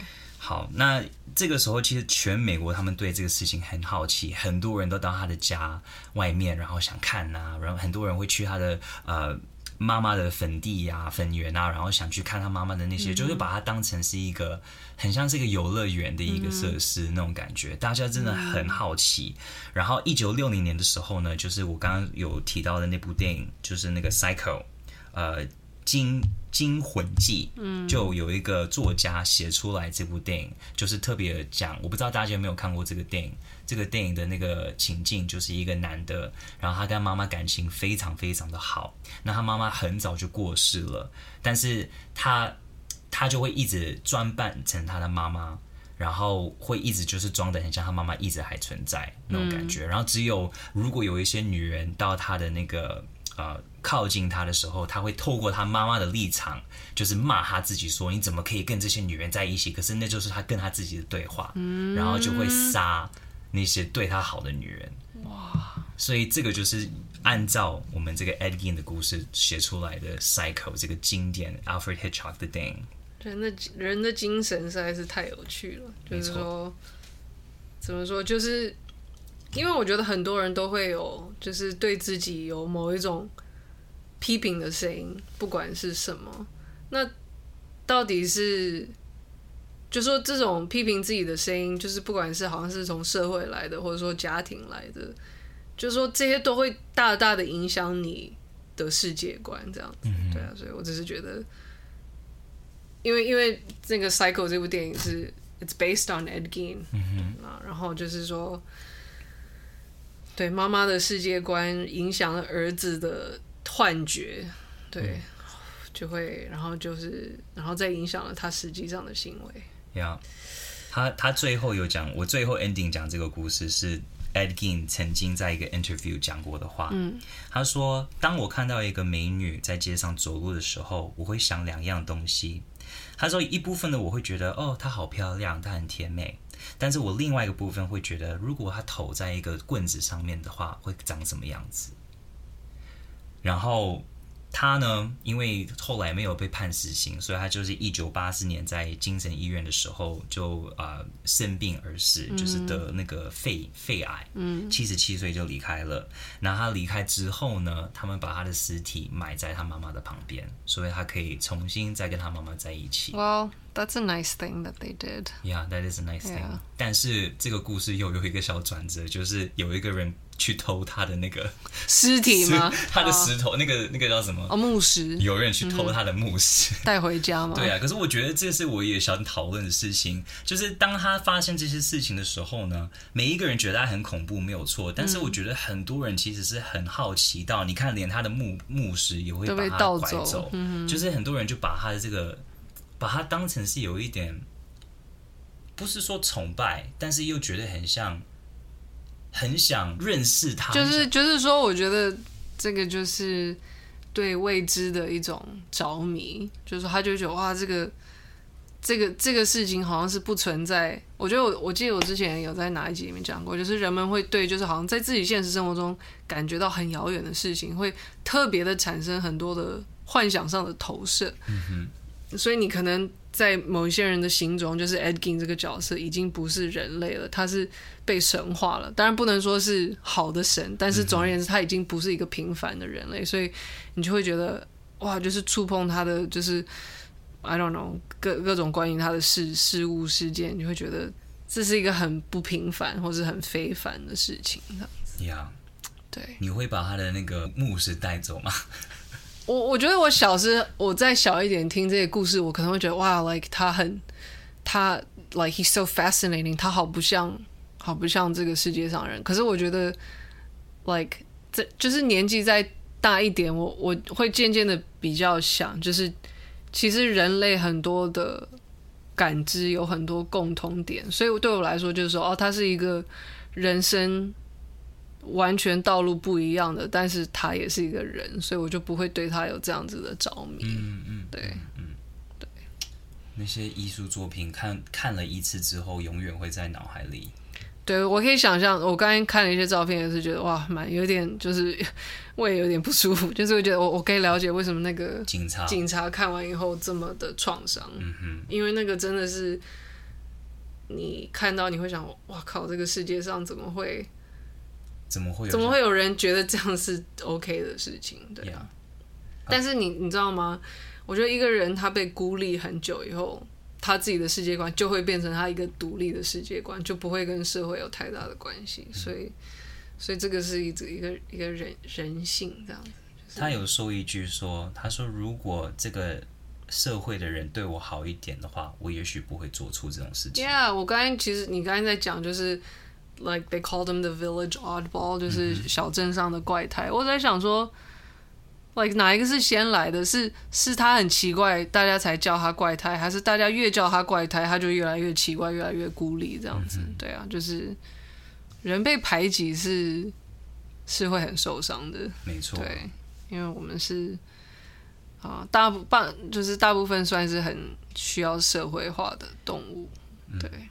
好，那这个时候其实全美国他们对这个事情很好奇，很多人都到他的家外面，然后想看呐、啊，然后很多人会去他的呃妈妈的坟地呀、坟园啊，然后想去看他妈妈的那些，就是把它当成是一个很像是一个游乐园的一个设施那种感觉，大家真的很好奇。然后一九六零年的时候呢，就是我刚刚有提到的那部电影，就是那个《Psycho》，呃。惊惊魂记，嗯，就有一个作家写出来这部电影，就是特别讲，我不知道大家有没有看过这个电影。这个电影的那个情境就是一个男的，然后他跟妈妈感情非常非常的好，那他妈妈很早就过世了，但是他他就会一直装扮成他的妈妈，然后会一直就是装的很像他妈妈一直还存在那种感觉，然后只有如果有一些女人到他的那个。呃，靠近他的时候，他会透过他妈妈的立场，就是骂他自己说：“你怎么可以跟这些女人在一起？”可是那就是他跟他自己的对话，嗯、然后就会杀那些对他好的女人。哇！所以这个就是按照我们这个 Ed Gein 的故事写出来的《Psycho》这个经典 Alfred Hitchcock 的电影。
人的人的精神实在是太有趣了，就是说，怎么说，就是。因为我觉得很多人都会有，就是对自己有某一种批评的声音，不管是什么。那到底是，就说这种批评自己的声音，就是不管是好像是从社会来的，或者说家庭来的，就说这些都会大大的影响你的世界观，这样子。对啊，所以我只是觉得，因为因为那个《Cycle》这部电影是 It's based on Ed Gein 啊，然后就是说。对妈妈的世界观影响了儿子的幻觉，对，嗯、就会，然后就是，然后再影响了他实际上的行为。
呀、yeah，他他最后有讲，我最后 ending 讲这个故事是 Ed Gein 曾经在一个 interview 讲过的话。嗯，他说：“当我看到一个美女在街上走路的时候，我会想两样东西。”他说：“一部分的我会觉得，哦，她好漂亮，她很甜美。”但是我另外一个部分会觉得，如果它头在一个棍子上面的话，会长什么样子？然后。他呢，因为后来没有被判死刑，所以他就是一九八四年在精神医院的时候就啊、呃、生病而死，嗯、就是得那个肺肺癌，嗯，七十七岁就离开了。那他离开之后呢，他们把他的尸体埋在他妈妈的旁边，所以他可以重新再跟他妈妈在一起。
Well, that's a nice thing that they did.
Yeah, that is a nice thing. 但是这个故事又有一个小转折，就是有一个人。去偷他的那个
尸体吗？
他的石头，oh. 那个那个叫什么？
哦，墓石。
有人去偷他的墓石
带回家吗？
对啊，可是我觉得这是我也想讨论的事情，就是当他发生这些事情的时候呢，每一个人觉得他很恐怖，没有错。但是我觉得很多人其实是很好奇到，你看连他的墓墓石也会把它拐走，走嗯、就是很多人就把他的这个，把他当成是有一点，不是说崇拜，但是又觉得很像。很想认识他，
就是就是说，我觉得这个就是对未知的一种着迷，就是他就觉得哇，这个这个这个事情好像是不存在。我觉得我我记得我之前有在哪一集里面讲过，就是人们会对就是好像在自己现实生活中感觉到很遥远的事情，会特别的产生很多的幻想上的投射。嗯哼，所以你可能。在某一些人的心中，就是 Ed Gein 这个角色已经不是人类了，他是被神化了。当然不能说是好的神，但是总而言之，他已经不是一个平凡的人类。所以你就会觉得，哇，就是触碰他的，就是 I don't know 各各种关于他的事事物事件，你会觉得这是一个很不平凡或是很非凡的事情。这样子
，Yeah，
对，
你会把他的那个牧师带走吗？
我我觉得我小时我再小一点听这些故事，我可能会觉得哇，like 他很他 like he's so fascinating，他好不像好不像这个世界上人。可是我觉得 like 这就是年纪再大一点，我我会渐渐的比较想，就是其实人类很多的感知有很多共同点，所以对我来说就是说，哦，他是一个人生完全道路不一样的，但是他也是一个人，所以我就不会对他有这样子的着迷。
嗯嗯，
对，
嗯对。那些艺术作品看看了一次之后，永远会在脑海里。
对，我可以想象，我刚才看了一些照片，也是觉得哇，蛮有点，就是 我也有点不舒服，就是我觉得我我可以了解为什么那个
警察
警察看完以后这么的创伤，
嗯哼，
因为那个真的是你看到你会想，哇靠，这个世界上怎么会
怎么会有
怎么会有人觉得这样是 OK 的事情？对啊.但是你你知道吗？我觉得一个人他被孤立很久以后。他自己的世界观就会变成他一个独立的世界观，就不会跟社会有太大的关系。所以，所以这个是一个一个一个人人性这样子。就是、
他有说一句说：“他说如果这个社会的人对我好一点的话，我也许不会做出这种事情。”
Yeah，我刚才其实你刚才在讲就是 like they call them the village oddball，就是小镇上的怪胎。我在想说。like 哪一个是先来的？是是他很奇怪，大家才叫他怪胎，还是大家越叫他怪胎，他就越来越奇怪，越来越孤立这样子？对啊，就是人被排挤是是会很受伤的，
没错。
对，因为我们是啊，大部分就是大部分算是很需要社会化的动物。对，嗯、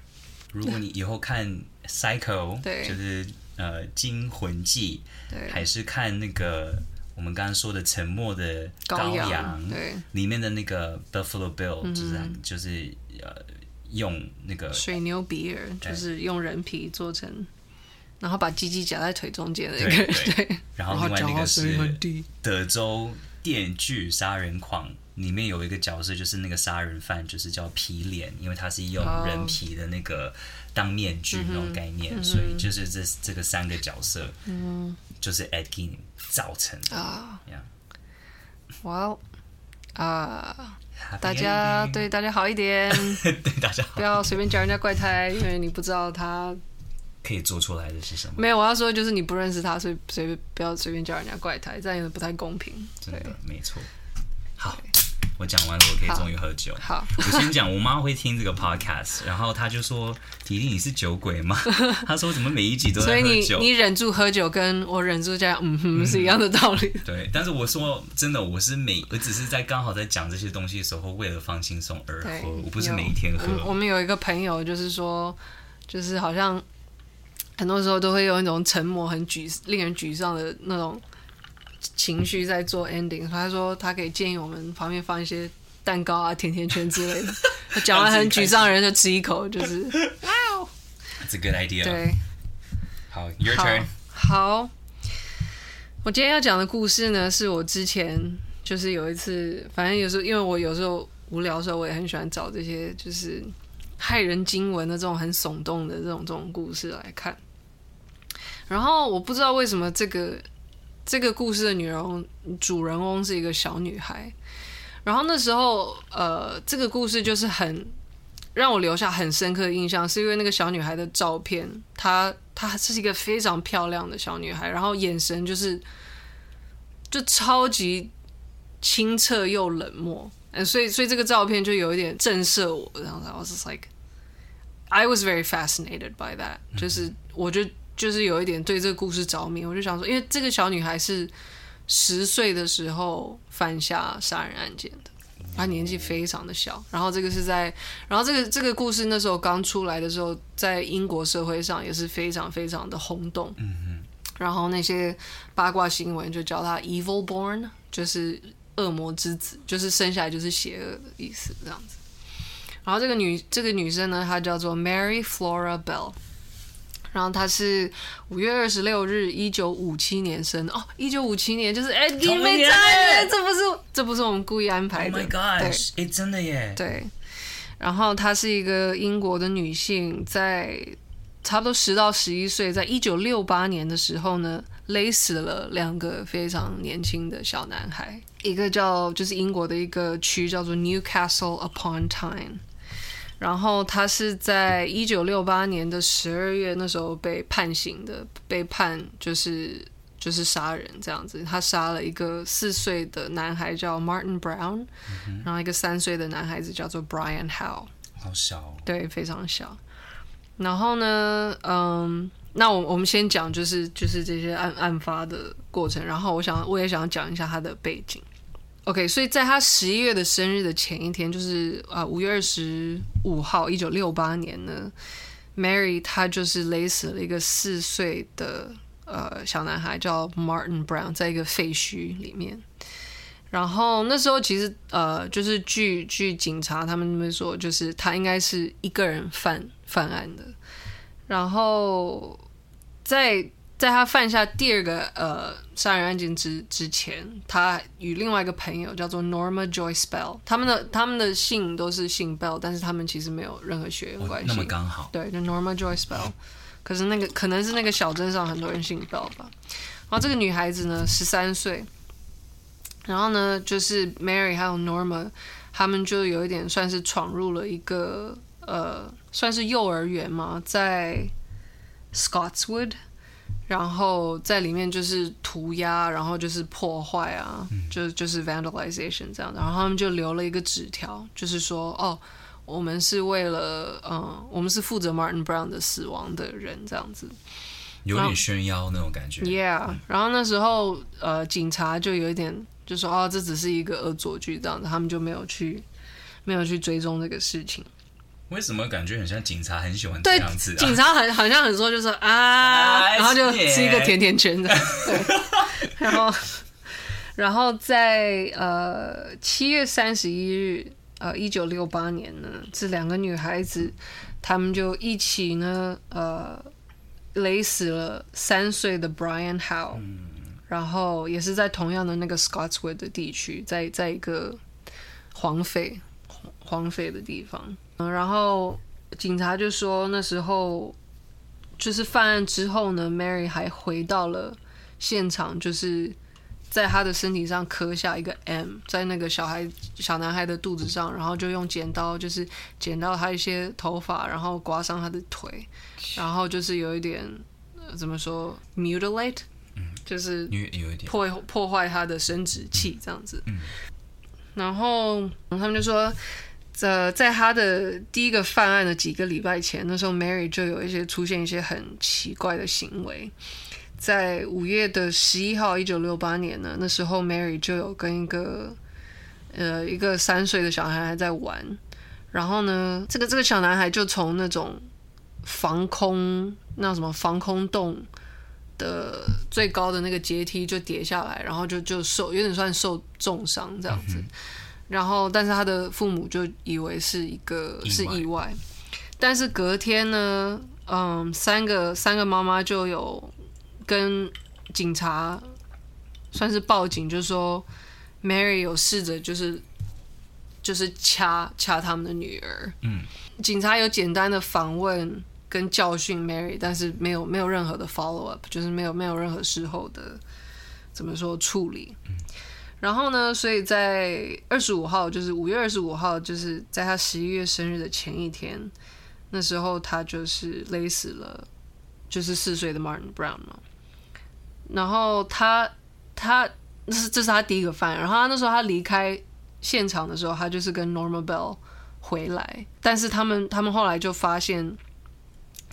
如果你以后看 Psycho，
对，
就是呃《惊魂记》，
对，
还是看那个。我们刚刚说的《沉默的羔羊》
对，
里面的那个 Buffalo Bill，嗯、就是就是呃，用那个
水牛比尔，就是用人皮做成，然后把鸡鸡夹在腿中间的那个，
对，
对。对。
然后另外那个是德州电锯杀人狂，里面有一个角色就是那个杀人犯，就是叫皮脸，因为他是用人皮的那个当面具那种概念，嗯、所以就是这这个三个角色，嗯，就是 Ed Gein 造成啊，
哇啊，大家对大家好一点，
对大家好，
不要随便叫人家怪胎，因为你不知道他
可以做出来的是什么。
没有，我要说就是你不认识他，所以随便不要随便叫人家怪胎，这样也不太公平。
真的，没错。好。我讲完了，我可以终于喝酒。
好，好
我先讲，我妈会听这个 podcast，然后她就说：“迪迪，你是酒鬼吗？” 她说：“怎么每一集都在喝酒？”
所以你你忍住喝酒，跟我忍住这样，嗯哼，是一样的道理。
对，但是我说真的，我是每我只是在刚好在讲这些东西的时候，为了放轻松而喝，我不是每一天喝。
我们有一个朋友，就是说，就是好像很多时候都会有那种沉默、很沮、令人沮丧的那种。情绪在做 ending，他说他可以建议我们旁边放一些蛋糕啊、甜甜圈之类的。他讲完很沮丧人就吃一口，就是哇 哦
，That's a good idea。
对，
好，Your turn。
好，我今天要讲的故事呢，是我之前就是有一次，反正有时候因为我有时候无聊的时候，我也很喜欢找这些就是骇人惊闻的这种很耸动的这种这种故事来看。然后我不知道为什么这个。这个故事的女人主人翁是一个小女孩，然后那时候，呃，这个故事就是很让我留下很深刻的印象，是因为那个小女孩的照片，她她是一个非常漂亮的小女孩，然后眼神就是就超级清澈又冷漠，嗯，所以所以这个照片就有一点震慑我，然后 I was just like I was very fascinated by that，就是我就。就是有一点对这个故事着迷，我就想说，因为这个小女孩是十岁的时候犯下杀人案件的，她年纪非常的小。然后这个是在，然后这个这个故事那时候刚出来的时候，在英国社会上也是非常非常的轰动。嗯嗯。然后那些八卦新闻就叫她 “evil born”，就是恶魔之子，就是生下来就是邪恶的意思，这样子。然后这个女这个女生呢，她叫做 Mary Flora Bell。然后他是五月二十六日，一九五七年生哦，一九五七年就是哎，你没在，这不是这不是我们故意安排的。
Oh my gosh！哎，真的耶。
对。然后她是一个英国的女性，在差不多十到十一岁，在一九六八年的时候呢，勒死了两个非常年轻的小男孩，一个叫就是英国的一个区叫做 Newcastle upon Tyne。然后他是在一九六八年的十二月那时候被判刑的，被判就是就是杀人这样子。他杀了一个四岁的男孩叫 Martin Brown，、嗯、然后一个三岁的男孩子叫做 Brian Howe。
好小哦。
对，非常小。然后呢，嗯，那我我们先讲就是就是这些案案发的过程，然后我想我也想要讲一下他的背景。OK，所以在他十一月的生日的前一天，就是啊五月二十五号，一九六八年呢，Mary 她就是勒死了一个四岁的呃小男孩，叫 Martin Brown，在一个废墟里面。然后那时候其实呃，就是据据警察他们那边说，就是他应该是一个人犯犯案的。然后在在他犯下第二个呃杀人案件之之前，他与另外一个朋友叫做 Norma Joyce Bell，他们的他们的姓都是姓 Bell，但是他们其实没有任何血缘关系。
哦，那么刚好。
对，就 Norma Joyce Bell。可是那个可能是那个小镇上很多人姓 Bell 吧。然后这个女孩子呢，十三岁。然后呢，就是 Mary 还有 Norma，他们就有一点算是闯入了一个呃，算是幼儿园嘛，在 Scottswood。然后在里面就是涂鸦，然后就是破坏啊，嗯、就就是 vandalization 这样。然后他们就留了一个纸条，就是说哦，我们是为了嗯，我们是负责 Martin Brown 的死亡的人这样子，
有点炫耀那种感觉。
Yeah，、嗯、然后那时候呃，警察就有一点就说哦，这只是一个恶作剧这样子，他们就没有去没有去追踪这个事情。
为什么感觉很像警察很喜欢这样子、啊？
警察很好像很说就是啊，啊然后就吃一个甜甜圈的。对，然后然后在呃七月三十一日，呃一九六八年呢，这两个女孩子，她们就一起呢，呃勒死了三岁的 Brian Howe，、嗯、然后也是在同样的那个 Scottswood 的地区，在在一个荒废荒废的地方。嗯，然后警察就说那时候就是犯案之后呢，Mary 还回到了现场，就是在他的身体上刻下一个 M，在那个小孩小男孩的肚子上，然后就用剪刀就是剪到他一些头发，然后刮伤他的腿，然后就是有一点怎么说 mutilate，就是破破坏他的生殖器这样子，然后他们就说。在在他的第一个犯案的几个礼拜前，那时候 Mary 就有一些出现一些很奇怪的行为。在五月的十一号，一九六八年呢，那时候 Mary 就有跟一个呃一个三岁的小孩还在玩，然后呢，这个这个小男孩就从那种防空那什么防空洞的最高的那个阶梯就跌下来，然后就就受有点算受重伤这样子。嗯然后，但是他的父母就以为是一个意是意外，但是隔天呢，嗯，三个三个妈妈就有跟警察算是报警，就说 Mary 有试着就是就是掐掐他们的女儿。嗯，警察有简单的访问跟教训 Mary，但是没有没有任何的 follow up，就是没有没有任何事后的怎么说处理。嗯然后呢，所以在二十五号，就是五月二十五号，就是在他十一月生日的前一天，那时候他就是勒死了，就是四岁的 Martin Brown 嘛。然后他他这是这是他第一个犯，然后他那时候他离开现场的时候，他就是跟 Norma Bell 回来，但是他们他们后来就发现，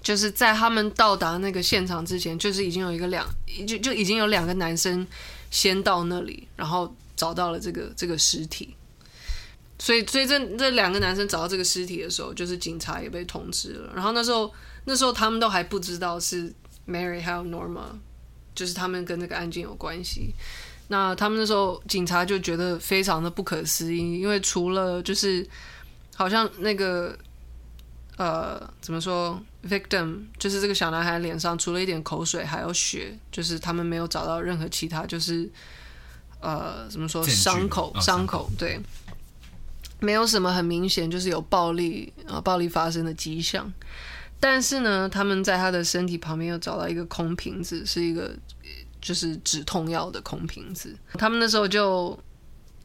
就是在他们到达那个现场之前，就是已经有一个两就就已经有两个男生先到那里，然后。找到了这个这个尸体，所以所以这这两个男生找到这个尸体的时候，就是警察也被通知了。然后那时候那时候他们都还不知道是 Mary 还有 Norma，就是他们跟这个案件有关系。那他们那时候警察就觉得非常的不可思议，因为除了就是好像那个呃怎么说 victim，就是这个小男孩脸上除了一点口水还有血，就是他们没有找到任何其他就是。呃，怎么说？伤口，伤口，对，没有什么很明显，就是有暴力啊、呃，暴力发生的迹象。但是呢，他们在他的身体旁边又找到一个空瓶子，是一个就是止痛药的空瓶子。他们那时候就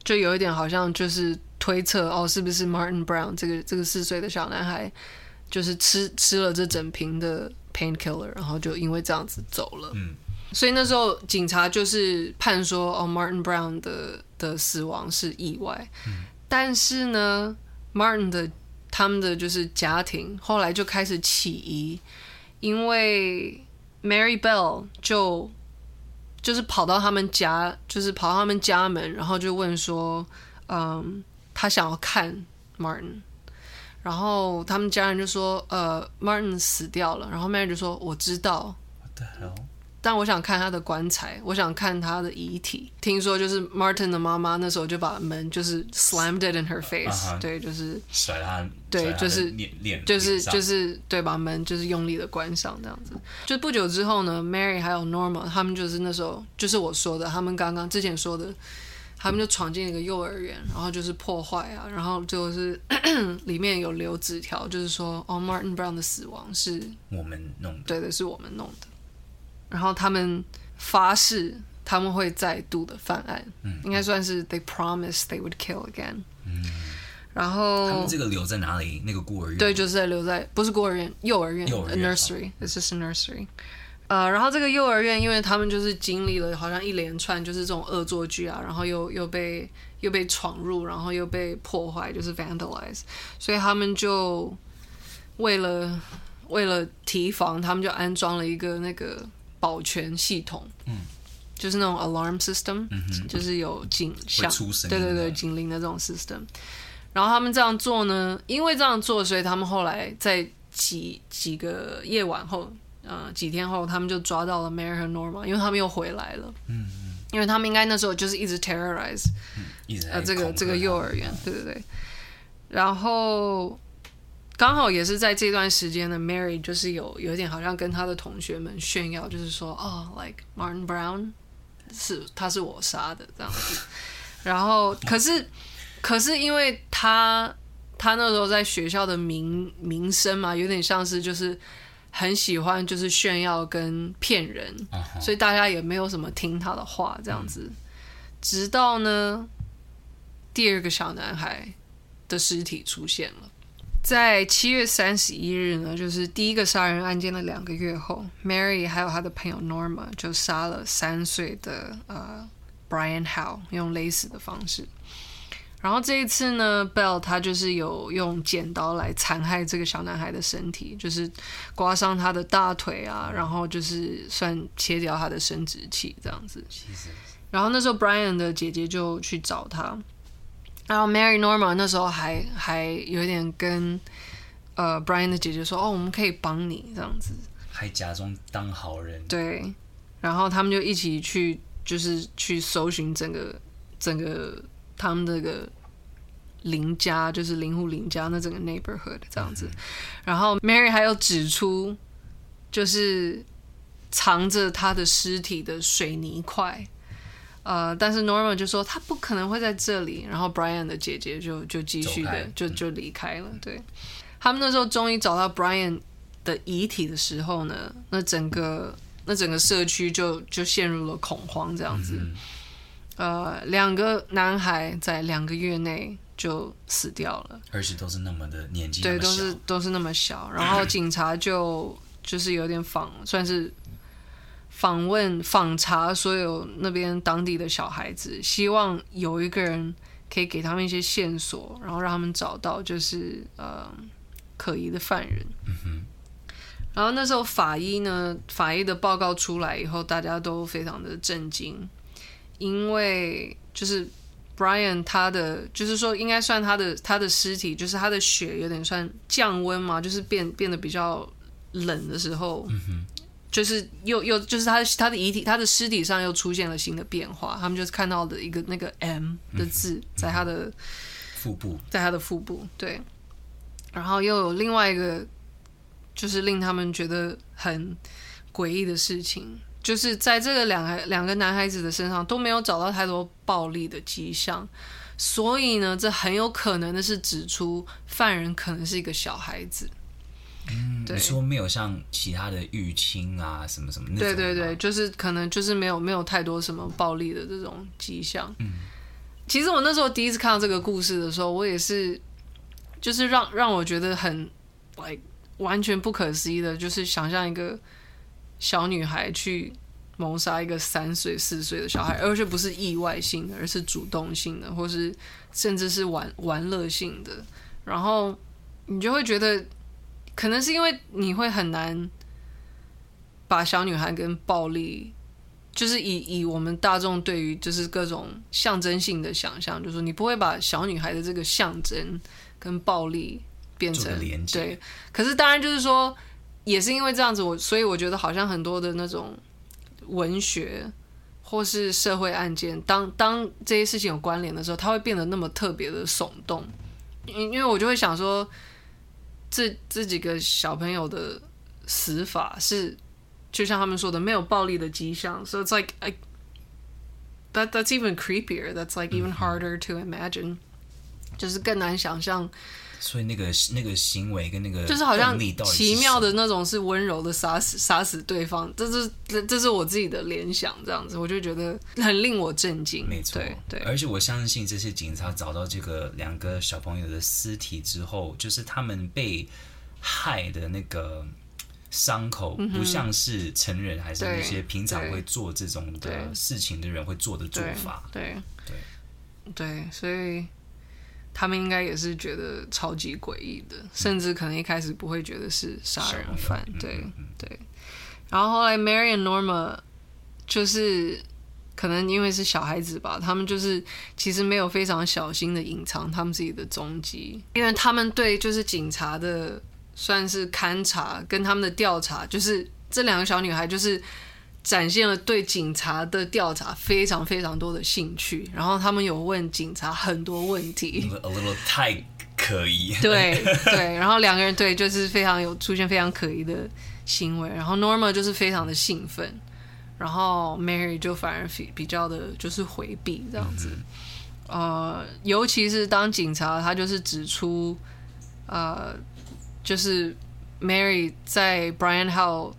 就有一点好像就是推测哦，是不是 Martin Brown 这个这个四岁的小男孩就是吃吃了这整瓶的 painkiller，然后就因为这样子走了。嗯。所以那时候警察就是判说，哦，Martin Brown 的的死亡是意外。嗯、但是呢，Martin 的他们的就是家庭后来就开始起疑，因为 Mary Bell 就就是跑到他们家，就是跑到他们家门，然后就问说，嗯，他想要看 Martin，然后他们家人就说，呃，Martin 死掉了，然后 Mary 就说，我知道。
What the hell?
但我想看他的棺材，我想看他的遗体。听说就是 Martin 的妈妈那时候就把门就是 slammed it in her face，、uh huh. 对，就是
甩他，
对，就是就是就是对，把门就是用力的关上这样子。就不久之后呢，Mary 还有 Norma 他们就是那时候就是我说的，他们刚刚之前说的，他们就闯进一个幼儿园，然后就是破坏啊，然后就是 里面有留纸条，就是说哦，Martin Brown 的死亡是
我们弄的，
对的，是我们弄的。然后他们发誓他们会再度的犯案，嗯、应该算是 they promise they would kill again。嗯、然后
他们这个留在哪里？那个孤儿院？
对，就是在留在不是孤儿院，幼儿院，
幼儿园
a nursery，this、just a nursery。呃，然后这个幼儿园，因为他们就是经历了好像一连串就是这种恶作剧啊，然后又又被又被闯入，然后又被破坏，就是 vandalize，所以他们就为了为了提防，他们就安装了一个那个。保全系统，嗯，就是那种 alarm system，嗯哼，就是有警响，对对对，警铃的这种 system。然后他们这样做呢，因为这样做，所以他们后来在几几个夜晚后，呃，几天后，他们就抓到了 Mary 和 Norma，因为他们又回来了，嗯嗯，因为他们应该那时候就是一直 terrorize，
嗯，一直
呃这个这个幼儿园，对对对，然后。刚好也是在这段时间呢，Mary 就是有有点好像跟他的同学们炫耀，就是说哦，like Martin Brown 是他是我杀的这样子。然后 可是可是因为他他那时候在学校的名名声嘛，有点像是就是很喜欢就是炫耀跟骗人，uh huh. 所以大家也没有什么听他的话这样子。直到呢，第二个小男孩的尸体出现了。在七月三十一日呢，就是第一个杀人案件的两个月后，Mary 还有他的朋友 Norma 就杀了三岁的呃 Brian Howe，用勒死的方式。然后这一次呢，Bell 他就是有用剪刀来残害这个小男孩的身体，就是刮伤他的大腿啊，然后就是算切掉他的生殖器这样子。然后那时候 Brian 的姐姐就去找他。然后 Mary Norma 那时候还还有点跟呃 Brian 的姐姐说：“哦，我们可以帮你这样子。”
还假装当好人。
对，然后他们就一起去，就是去搜寻整个整个他们这个邻家，就是林户邻家那整个 neighborhood 这样子。嗯、然后 Mary 还有指出，就是藏着他的尸体的水泥块。呃，但是 Norma 就说他不可能会在这里，然后 Brian 的姐姐就就继续的就就离开了。对，他们那时候终于找到 Brian 的遗体的时候呢，那整个那整个社区就就陷入了恐慌，这样子。呃，两个男孩在两个月内就死掉了，
而且都是那么的年纪，
对，都是都是那么小。然后警察就就是有点访，算是。访问访查所有那边当地的小孩子，希望有一个人可以给他们一些线索，然后让他们找到就是呃可疑的犯人。嗯哼。然后那时候法医呢，法医的报告出来以后，大家都非常的震惊，因为就是 Brian 他的就是说应该算他的他的尸体，就是他的血有点算降温嘛，就是变变得比较冷的时候。嗯。就是又又就是他他的遗体，他的尸体上又出现了新的变化。他们就是看到的一个那个 M 的字在他的
腹部，
在他的腹部，对。然后又有另外一个，就是令他们觉得很诡异的事情，就是在这个两个两个男孩子的身上都没有找到太多暴力的迹象，所以呢，这很有可能的是指出犯人可能是一个小孩子。
嗯，对你说没有像其他的淤青啊什么什么？
对对对，就是可能就是没有没有太多什么暴力的这种迹象。嗯，其实我那时候第一次看到这个故事的时候，我也是，就是让让我觉得很，like 完全不可思议的，就是想象一个小女孩去谋杀一个三岁四岁的小孩，而且不是意外性的，而是主动性的，或是甚至是玩玩乐性的，然后。你就会觉得，可能是因为你会很难把小女孩跟暴力，就是以以我们大众对于就是各种象征性的想象，就是说你不会把小女孩的这个象征跟暴力变成
连接。
对。可是当然就是说，也是因为这样子，我所以我觉得好像很多的那种文学或是社会案件，当当这些事情有关联的时候，它会变得那么特别的耸动。因因为我就会想说，这这几个小朋友的死法是，就像他们说的，没有暴力的迹象，so it's like I that that's even creepier. That's like even harder to imagine. 就是更难想象。
所以那个那个行为跟那个
就是好像奇妙的那种是温柔的杀死杀死对方，这是这这是我自己的联想，这样子我就觉得很令我震惊。
没错，
对，对，
而且我相信这些警察找到这个两个小朋友的尸体之后，就是他们被害的那个伤口，不像是成人还是那些平常会做这种的事情的人会做的做法。
对
对
对，对，所以。他们应该也是觉得超级诡异的，甚至可能一开始不会觉得是杀人犯，对对。然后后来 Mary and Norma 就是可能因为是小孩子吧，他们就是其实没有非常小心的隐藏他们自己的踪迹，因为他们对就是警察的算是勘察跟他们的调查，就是这两个小女孩就是。展现了对警察的调查非常非常多的兴趣，然后他们有问警察很多问题
，a little 太可疑。
对对，然后两个人对就是非常有出现非常可疑的行为，然后 Norma 就是非常的兴奋，然后 Mary 就反而比比较的就是回避这样子。嗯、呃，尤其是当警察他就是指出，呃，就是 Mary 在 Brian Howell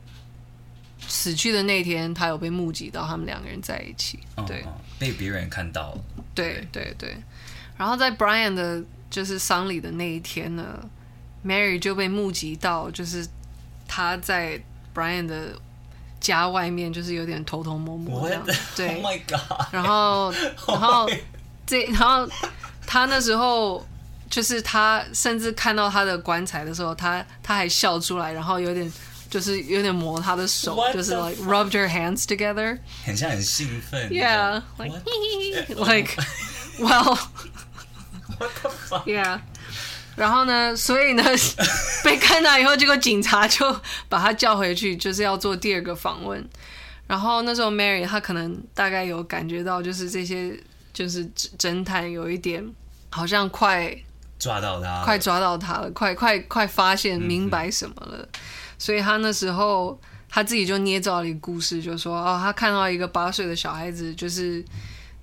死去的那天，他有被目击到他们两个人在一起，对，
哦哦、被别人看到了。
对对对，然后在 Brian 的就是丧礼的那一天呢，Mary 就被目击到，就是他在 Brian 的家外面，就是有点偷偷摸摸这样。对，
Oh my God！
然后，然后这，然后他那时候就是他甚至看到他的棺材的时候，他他还笑出来，然后有点。就是有点磨他的手，就是 like rubbed your hands together，
很像很兴奋。
Yeah，like like well，what
the fuck？Yeah，
然后呢，所以呢，被看到以后，结果警察就把他叫回去，就是要做第二个访问。然后那时候 Mary 她可能大概有感觉到，就是这些就是侦探有一点好像快
抓到他，
快抓到他了，快快快发现明白什么了。嗯所以他那时候他自己就捏造了一个故事，就说哦，他看到一个八岁的小孩子，就是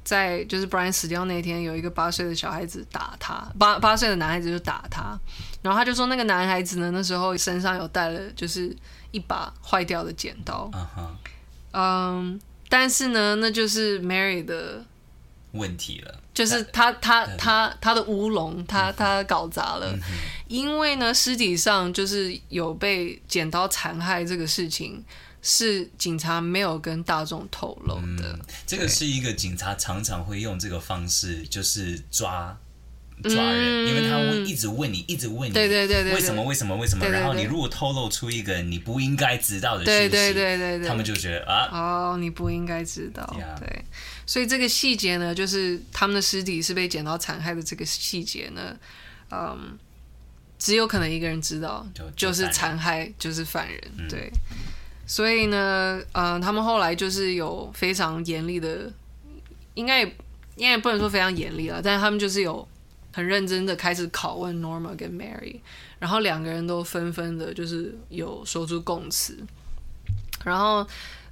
在就是 Brian 死掉那天，有一个八岁的小孩子打他，八八岁的男孩子就打他，然后他就说那个男孩子呢，那时候身上有带了就是一把坏掉的剪刀，嗯，但是呢，那就是 Mary 的
问题了。
就是他他他他的乌龙，他他搞砸了，因为呢，尸体上就是有被剪刀残害这个事情，是警察没有跟大众透露的。
嗯，这个是一个警察常常会用这个方式，就是抓抓人，嗯，因为他会一直问你，一直问你，
对对对对，
为什么为什么为什么？然后你如果透露出一个你不应该知道的事情，对对对对，他们就觉得啊，
哦，你不应该知道，对。所以这个细节呢，就是他们的尸体是被剪刀残害的这个细节呢，嗯，只有可能一个人知道，就，就，就是残害就是犯人，嗯，对。所以呢，嗯，他们后来就是有非常严厉的，应该也应该也不能说非常严厉了，但是他们就是有很认真的开始拷问 Norma 跟 Mary，然后两个人都纷纷的就是有说出供词，然后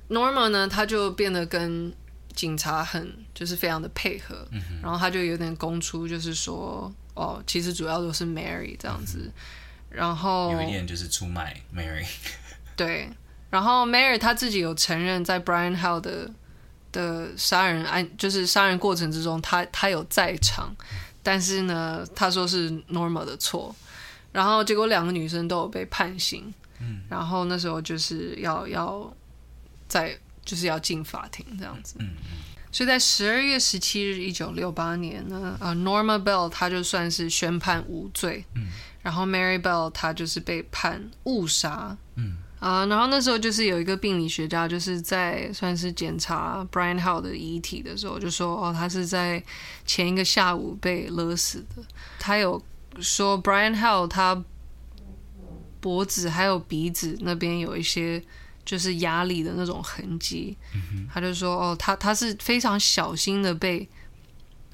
Norma 呢，他就变得跟警察很就是非常的配合，嗯、然后他就有点供出，就是说哦，其实主要都是 Mary 这样子，嗯、然后
有一点就是出卖 Mary，
对，然后 Mary 他自己有承认在 Brian Howell 的的杀人案，就是杀人过程之中，他他有在场，但是呢，他说是 Norma 的错，然后结果两个女生都有被判刑，嗯，然后那时候就是要要在。就是要进法庭这样子，所以在十二月十七日，一九六八年呢，啊，Norma Bell 她就算是宣判无罪，然后 Mary Bell 她就是被判误杀。
嗯
啊，uh, 然后那时候就是有一个病理学家，就是在算是检查 Brian Hill 的遗体的时候，就说哦，他是在前一个下午被勒死的。他有说 Brian Hill 他脖子还有鼻子那边有一些就是压力的那种痕迹。
嗯、
他就说哦，他他是非常小心的被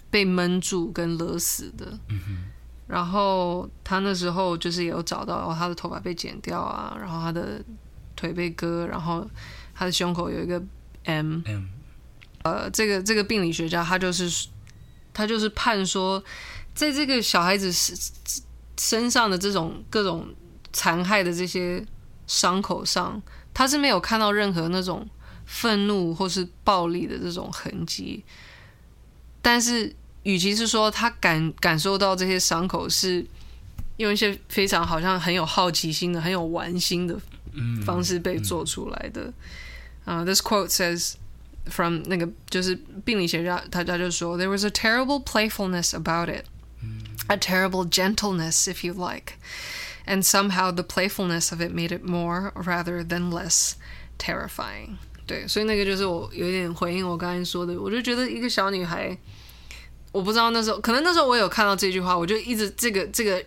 被闷住跟勒死的。
嗯
然后他那时候就是有找到，哦，他的头发被剪掉啊，然后他的腿被割，然后他的胸口有一个 M。
M。
呃，这个这个病理学家他就是他就是判说，在这个小孩子身身上的这种各种残害的这些伤口上，他是没有看到任何那种愤怒或是暴力的这种痕迹，但是。与其是说他感感受到这些伤口是用一些非常好像很有好奇心的、很有玩心的方式被做出来的，啊、嗯嗯 uh,，this quote says from 那个就是病理学家，他家就说，there was a terrible playfulness about it,、嗯、a terrible gentleness, if you like, And somehow the playfulness of it made it more rather than less terrifying。对，所以那个就是我有点回应我刚才说的，我就觉得一个小女孩。我不知道那时候，可能那时候我有看到这句话，我就一直这个这个，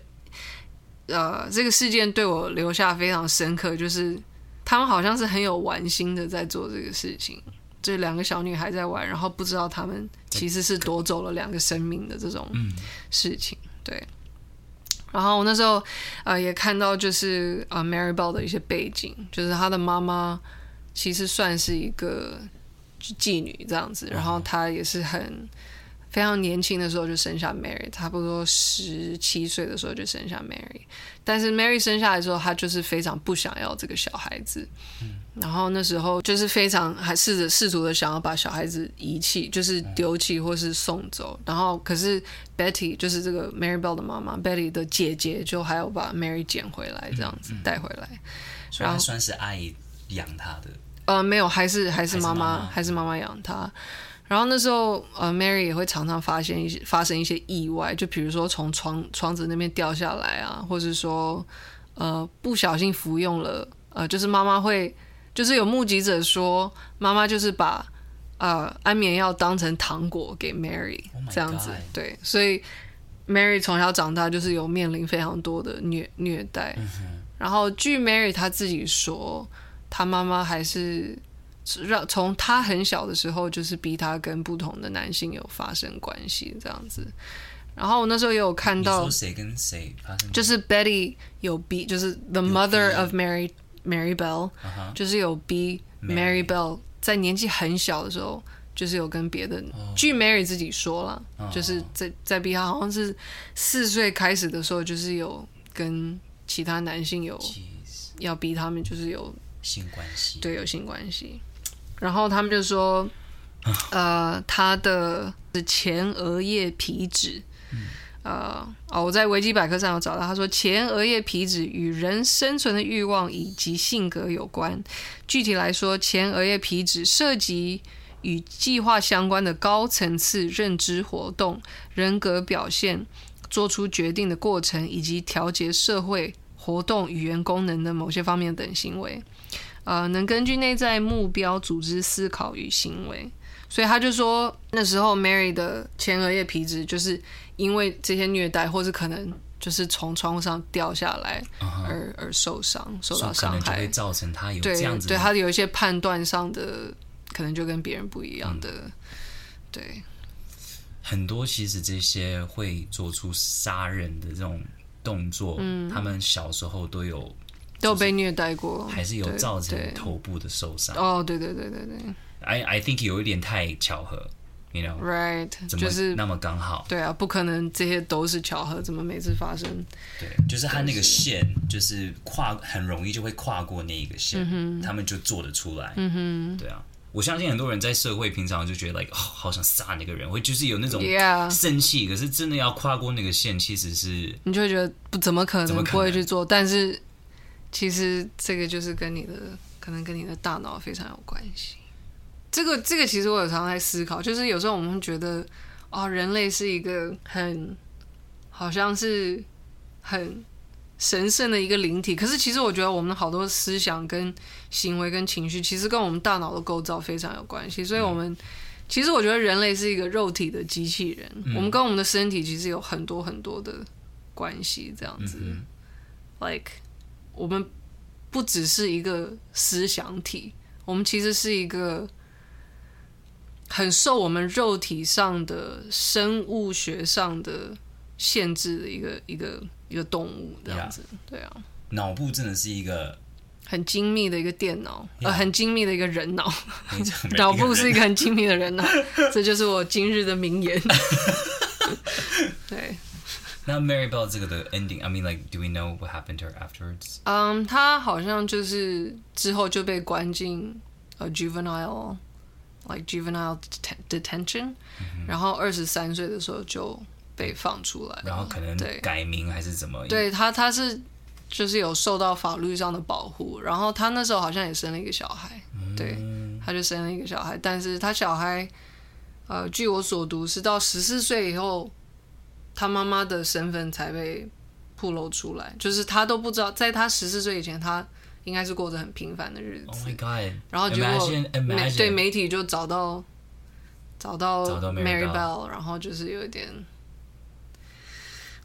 呃，这个事件对我留下非常深刻，就是他们好像是很有玩心的在做这个事情，这两个小女孩在玩，然后不知道他们其实是夺走了两个生命的这种事情，对。然后我那时候呃也看到就是呃 Mary Bell 的一些背景，就是她的妈妈其实算是一个妓女这样子，然后她也是很。非常年轻的时候就生下 Mary，差不多十七岁的时候就生下 Mary。但是 Mary 生下来之后，她就是非常不想要这个小孩子。嗯、然后那时候就是非常还试着试图的想要把小孩子遗弃，就是丢弃或是送走。然后可是 Betty 就是这个 Mary Bell 的妈妈，Betty 的姐姐就还要把 Mary 捡回来，这样子带回来。
所以她算是阿姨养她的？
呃，没有，还是还是妈妈，还是妈妈养她。然后那时候，呃，Mary 也会常常发现一些发生一些意外，就比如说从窗窗子那边掉下来啊，或是说，呃，不小心服用了，呃，就是妈妈会，就是有目击者说，妈妈就是把呃安眠药当成糖果给 Mary，这样子，对，所以 Mary 从小长大就是有面临非常多的虐虐待，然后据 Mary 她自己说，她妈妈还是。让从他很小的时候，就是逼她跟不同的男性有发生关系这样子。然后我那时候也有看到，
谁跟谁发生？
就是 Betty 有逼，就是 the mother of Mary Mary Bell，、uh-huh. 就是有逼 Mary Bell 在年纪很小的时候，就是有跟别的。Oh. 据 Mary 自己说了，oh. 就是在在逼他，好像是四岁开始的时候，就是有跟其他男性有要逼他们，就是有
性关系，
对，有性关系。然后他们就说，呃，他的前额叶皮质，呃，哦，我在维基百科上有找到，他说前额叶皮质与人生存的欲望以及性格有关。具体来说，前额叶皮质涉及与计划相关的高层次认知活动、人格表现、做出决定的过程，以及调节社会活动、语言功能的某些方面等行为。呃，能根据内在目标组织思考与行为，所以他就说那时候 Mary 的前额叶皮质就是因为这些虐待，或是可能就是从窗户上掉下来而、uh-huh. 而受伤，受到伤害，
就会造成他有这样子
对，对他有一些判断上的可能就跟别人不一样的，嗯、对。
很多其实这些会做出杀人的这种动作，嗯，他们小时候都有。
都有被虐待过，
还是有造成头部的受伤。
哦，对对对对对。
I I think 有一点太巧合，you know，right？就是那么刚好。
对啊，不可能这些都是巧合，怎么每次发生？
对，就是他那个线，就是跨很容易就会跨过那一个线，嗯，他们就做得出来。嗯哼，对啊，我相信很多人在社会平常就觉得，like，哦，好想杀那个人，会就是有那种生气，可是真的要跨过那个线，其实是
你就会觉得不怎么可能，怎么可能不会去做，但是。其实这个就是跟你的可能跟你的大脑非常有关系。这个这个其实我有常常在思考，就是有时候我们会觉得哦，人类是一个很好像是很神圣的一个灵体。可是其实我觉得我们的好多思想跟行为跟情绪，其实跟我们大脑的构造非常有关系。所以，我们、嗯、其实我觉得人类是一个肉体的机器人，嗯、我们跟我们的身体其实有很多很多的关系。这样子、嗯、，like 我们不只是一个思想体，我们其实是一个。很受我们肉体上的生物学上的限制的一个一个一个动物这样子，yeah. 对啊，
脑部真的是一个
很精密的一个电脑，yeah. 呃，很精密的一个人脑，
脑
部是一个很精密的人脑，这就是我今日的名言。对，
那 Mary Bell 这个的 ending，I mean like do we know what happened to her afterwards？
嗯、um,，他好像就是之后就被关进呃 juvenile。Like juvenile detention，、嗯、然后二十三岁的时候就被放出来，
然后可能改名还是怎么？
对他，他是就是有受到法律上的保护，然后他那时候好像也生了一个小孩，嗯、对，他就生了一个小孩，但是他小孩，呃，据我所读是到十四岁以后，他妈妈的身份才被暴露出来，就是他都不知道，在他十四岁以前他。应该是过着很平凡的日子。
Oh my god！
然后结果对媒体就找到找到 Mary Bell，然后就是有一点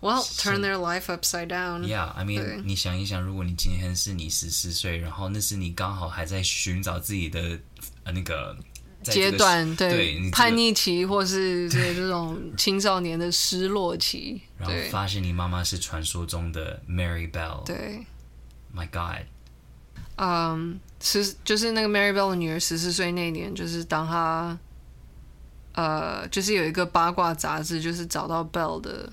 ，Well turn their life upside down。
Yeah，I mean，你想一想，如果你今天是你十四岁，然后那是你刚好还在寻找自己的呃那个
阶段，对，
对
叛逆期，或是对这种青少年的失落期，
然后发现你妈妈是传说中的 Mary Bell，
对
，My God。
嗯，十就是那个 Mary Bell 的女儿十四岁那年，就是当她，呃，就是有一个八卦杂志，就是找到 Bell 的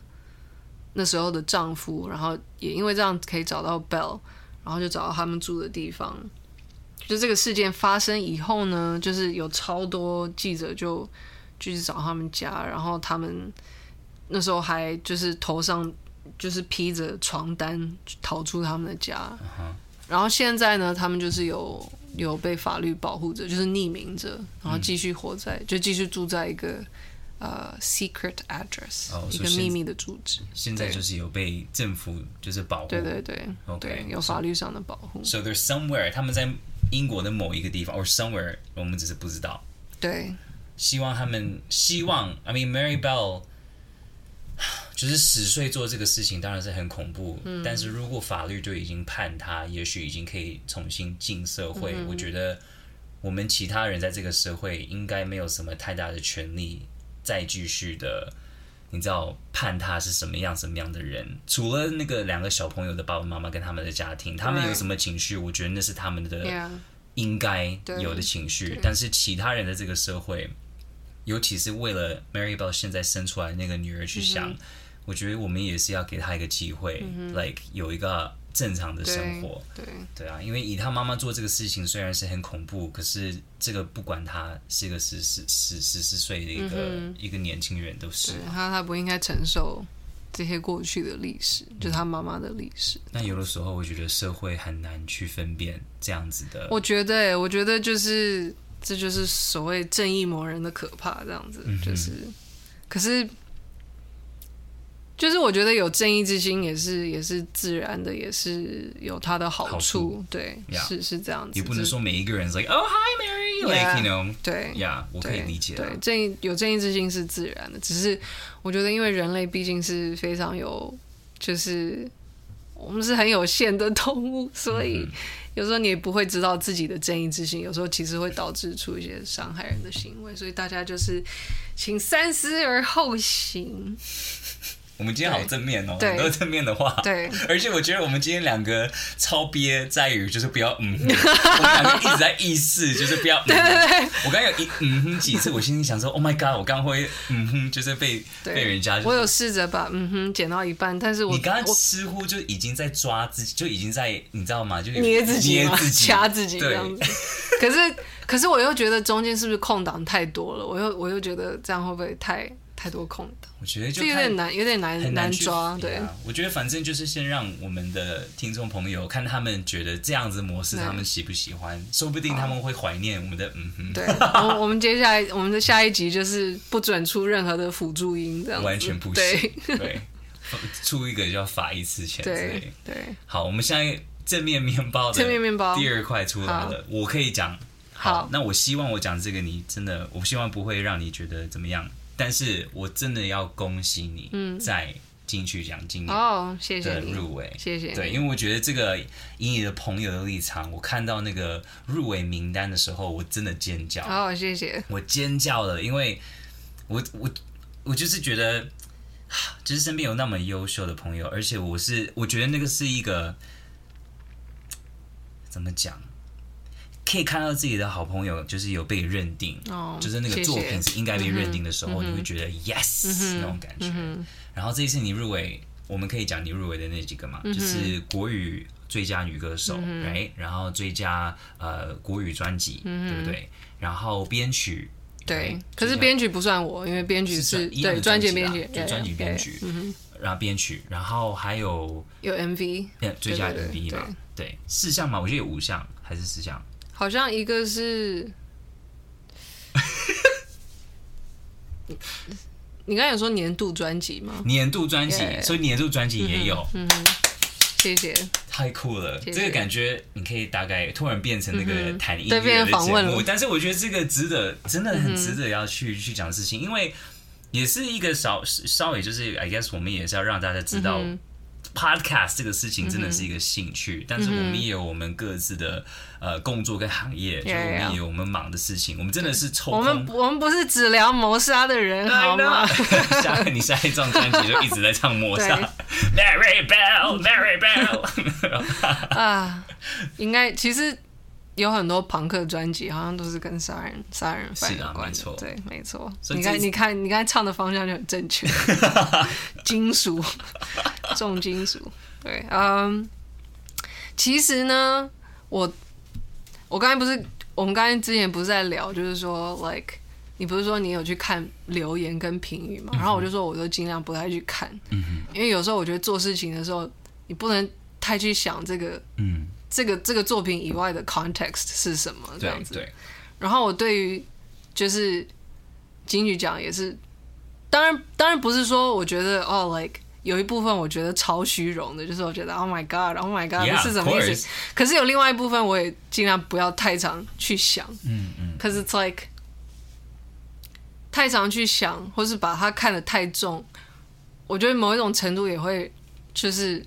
那时候的丈夫，然后也因为这样可以找到 Bell，然后就找到他们住的地方。就这个事件发生以后呢，就是有超多记者就就去找他们家，然后他们那时候还就是头上就是披着床单逃出他们的家。然后现在呢，他们就是有有被法律保护着，就是匿名着，然后继续活在，嗯、就继续住在一个呃 secret address，、哦、一个秘密的住址。
现在就是有被政府就是保
护，对对
对
对，有法律上的保护。
So there's somewhere 他们在英国的某一个地方，or somewhere 我们只是不知道。
对，
希望他们希望，I mean Mary Bell。就是十岁做这个事情当然是很恐怖，嗯，但是如果法律就已经判他，也许已经可以重新进社会，嗯。我觉得我们其他人在这个社会应该没有什么太大的权利再继续的，你知道判他是什么样什么样的人。除了那个两个小朋友的爸爸妈妈跟他们的家庭，他们有什么情绪，我觉得那是他们的应该有的情绪。但是其他人的这个社会，尤其是为了 Mary Bell 现在生出来那个女儿去想。嗯我觉得我们也是要给他一个机会，嗯，like 有一个正常的生活。
对对，
对啊，因为以他妈妈做这个事情，虽然是很恐怖，可是这个不管他是一个十十十十四岁的一个、嗯、一个年轻人，都是
他他不应该承受这些过去的历史，嗯、就是他妈妈的历史。
那有的时候，我觉得社会很难去分辨这样子的。
我觉得，我觉得就是这就是所谓正义魔人的可怕，这样子、嗯、就是，可是。就是我觉得有正义之心也是也是自然的，也是有它的好处。好处对，yeah. 是是这样子。
也不能说每一个人是 like oh hi Mary
yeah,
like you know
对
呀，yeah, 我可以理解。
对，正义有正义之心是自然的，只是我觉得因为人类毕竟是非常有，就是我们是很有限的动物，所以有时候你也不会知道自己的正义之心，有时候其实会导致出一些伤害人的行为，所以大家就是请三思而后行。
我们今天好正面哦，很多正面的话。
对，
而且我觉得我们今天两个超憋，在于就是不要嗯，我们两个一直在意识，就是不要。对。我刚有一嗯哼几次，我心里想说，Oh my God，我刚会嗯哼，就是被被人家、
我有试着把嗯哼剪到一半，但是我
你刚刚似乎就已经在抓自己，就已经在你知道吗？就
捏自己，
捏自己，
掐自己这样子。可是可是我又觉得中间是不是空档太多了？我又我又觉得这样会不会太？太多空档，
我觉得就
有点难，有点难
难，
难抓。对、
啊，我觉得反正就是先让我们的听众朋友看他们觉得这样子模式，他们喜不喜欢？说不定他们会怀念我们的嗯哼。
对，我 我们接下来我们的下一集就是不准出任何的辅助音，这样
完全不行。
对，
对出一个就要罚一次钱之类。
对对。
好，我们现在正面面包的
正面面包
第二块出来了，我可以讲。好，那我希望我讲这个，你真的，我希望不会让你觉得怎么样。但是我真的要恭喜你，嗯，在金曲奖今年
哦，谢谢
的入围，
谢谢。
对，因为我觉得这个以你的朋友的立场，我看到那个入围名单的时候，我真的尖叫。
哦，谢谢。
我尖叫了，因为我我我就是觉得，就是身边有那么优秀的朋友，而且我是我觉得那个是一个怎么讲？可以看到自己的好朋友就是有被认定，哦、就是那个作品是应该被认定的时候，你会觉得 yes、嗯、那种感觉。嗯、然后这一次你入围，我们可以讲你入围的那几个嘛，嗯、就是国语最佳女歌手，嗯、然后最佳呃国语专辑，嗯、对不对？然后编曲，
对，可是编曲不算我，因为编曲是，是对专辑编曲，
就专辑编曲，然后编曲，然后还有
有 MV，
最佳 MV 嘛，对，四项嘛，我觉得有五项还是四项。
好像一个是，你刚才有说年度专辑吗？
年度专辑，所以年度专辑也有。
嗯哼，谢谢。
太酷了，这个感觉你可以大概突然变成那个谈音乐的节目，但是我觉得这个值得，真的很值得要去去讲事情，因为也是一个稍稍微就是 I guess 我们也是要让大家知道。Podcast 这个事情真的是一个兴趣，嗯、但是我们也有我们各自的呃工作跟行业，嗯、就我们也有我们忙的事情。嗯、我们真的是抽空，
我们我们不是只聊谋杀的人，好吗？
下你下一张专辑就一直在唱谋杀，Mary Bell，Mary Bell，
啊，应该其实。有很多朋克专辑，好像都是跟杀人杀人犯有关系。对，没错。你看，你看，你刚才唱的方向就很正确。金属，重金属。对，嗯。其实呢，我我刚才不是，我们刚才之前不是在聊，就是说，like，你不是说你有去看留言跟评语嘛？然后我就说，我都尽量不太去看，因为有时候我觉得做事情的时候，你不能太去想这个，嗯。这个这个作品以外的 context 是什么？这样子。对。对，然后我对于就是金曲奖也是，当然当然不是说我觉得哦，like 有一部分我觉得超虚荣的，就是我觉得 Oh my God，Oh my God，这是什么意思？可是有另外一部分我也尽量不要太常去想。嗯嗯。可是 it's like 太常去想，或是把它看得太重，我觉得某一种程度也会就是。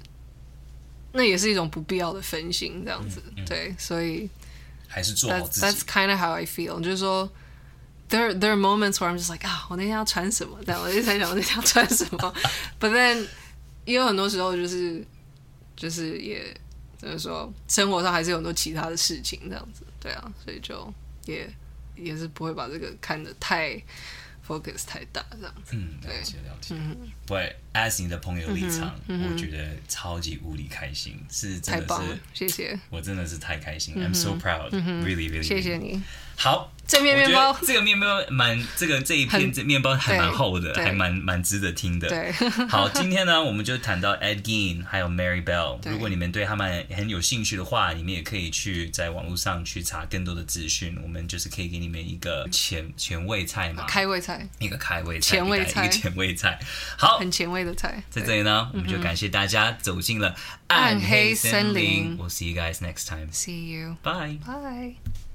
那也是一种不必要的分心，这样子，嗯嗯、对，所以
还是做好自己。
That's kind of how I feel，就是说，there there are moments where I'm just like 啊，我那天要穿什么？但我就在想我那天要穿什么。But then 也有很多时候就是就是也怎么说，生活上还是有很多其他的事情，这样子，对啊，所以就也也是不会把这个看得太。focus 太大，这样子。嗯，了解了解。嗯，
不会，as 你的朋友立场，我觉得超级无敌开心，是真的是，谢谢，我真的是太开心，I'm so proud，really really。谢谢你。好。这面面包，这个面包蛮，这个这一片这面包还蛮厚的，还蛮蛮值得听的。对，好，今天呢，我们就谈到 Ed Gein 还有 Mary Bell。如果你们对他们很有兴趣的话，你们也可以去在网络上去查更多的资讯。我们就是可以给你们一个前前味菜嘛，开胃菜，一个开胃菜，前味菜，一个前味菜。好，很前卫的菜。在这里呢，我们就感谢大家走进了暗黑森林。We'll see you guys next time. See you. Bye. Bye.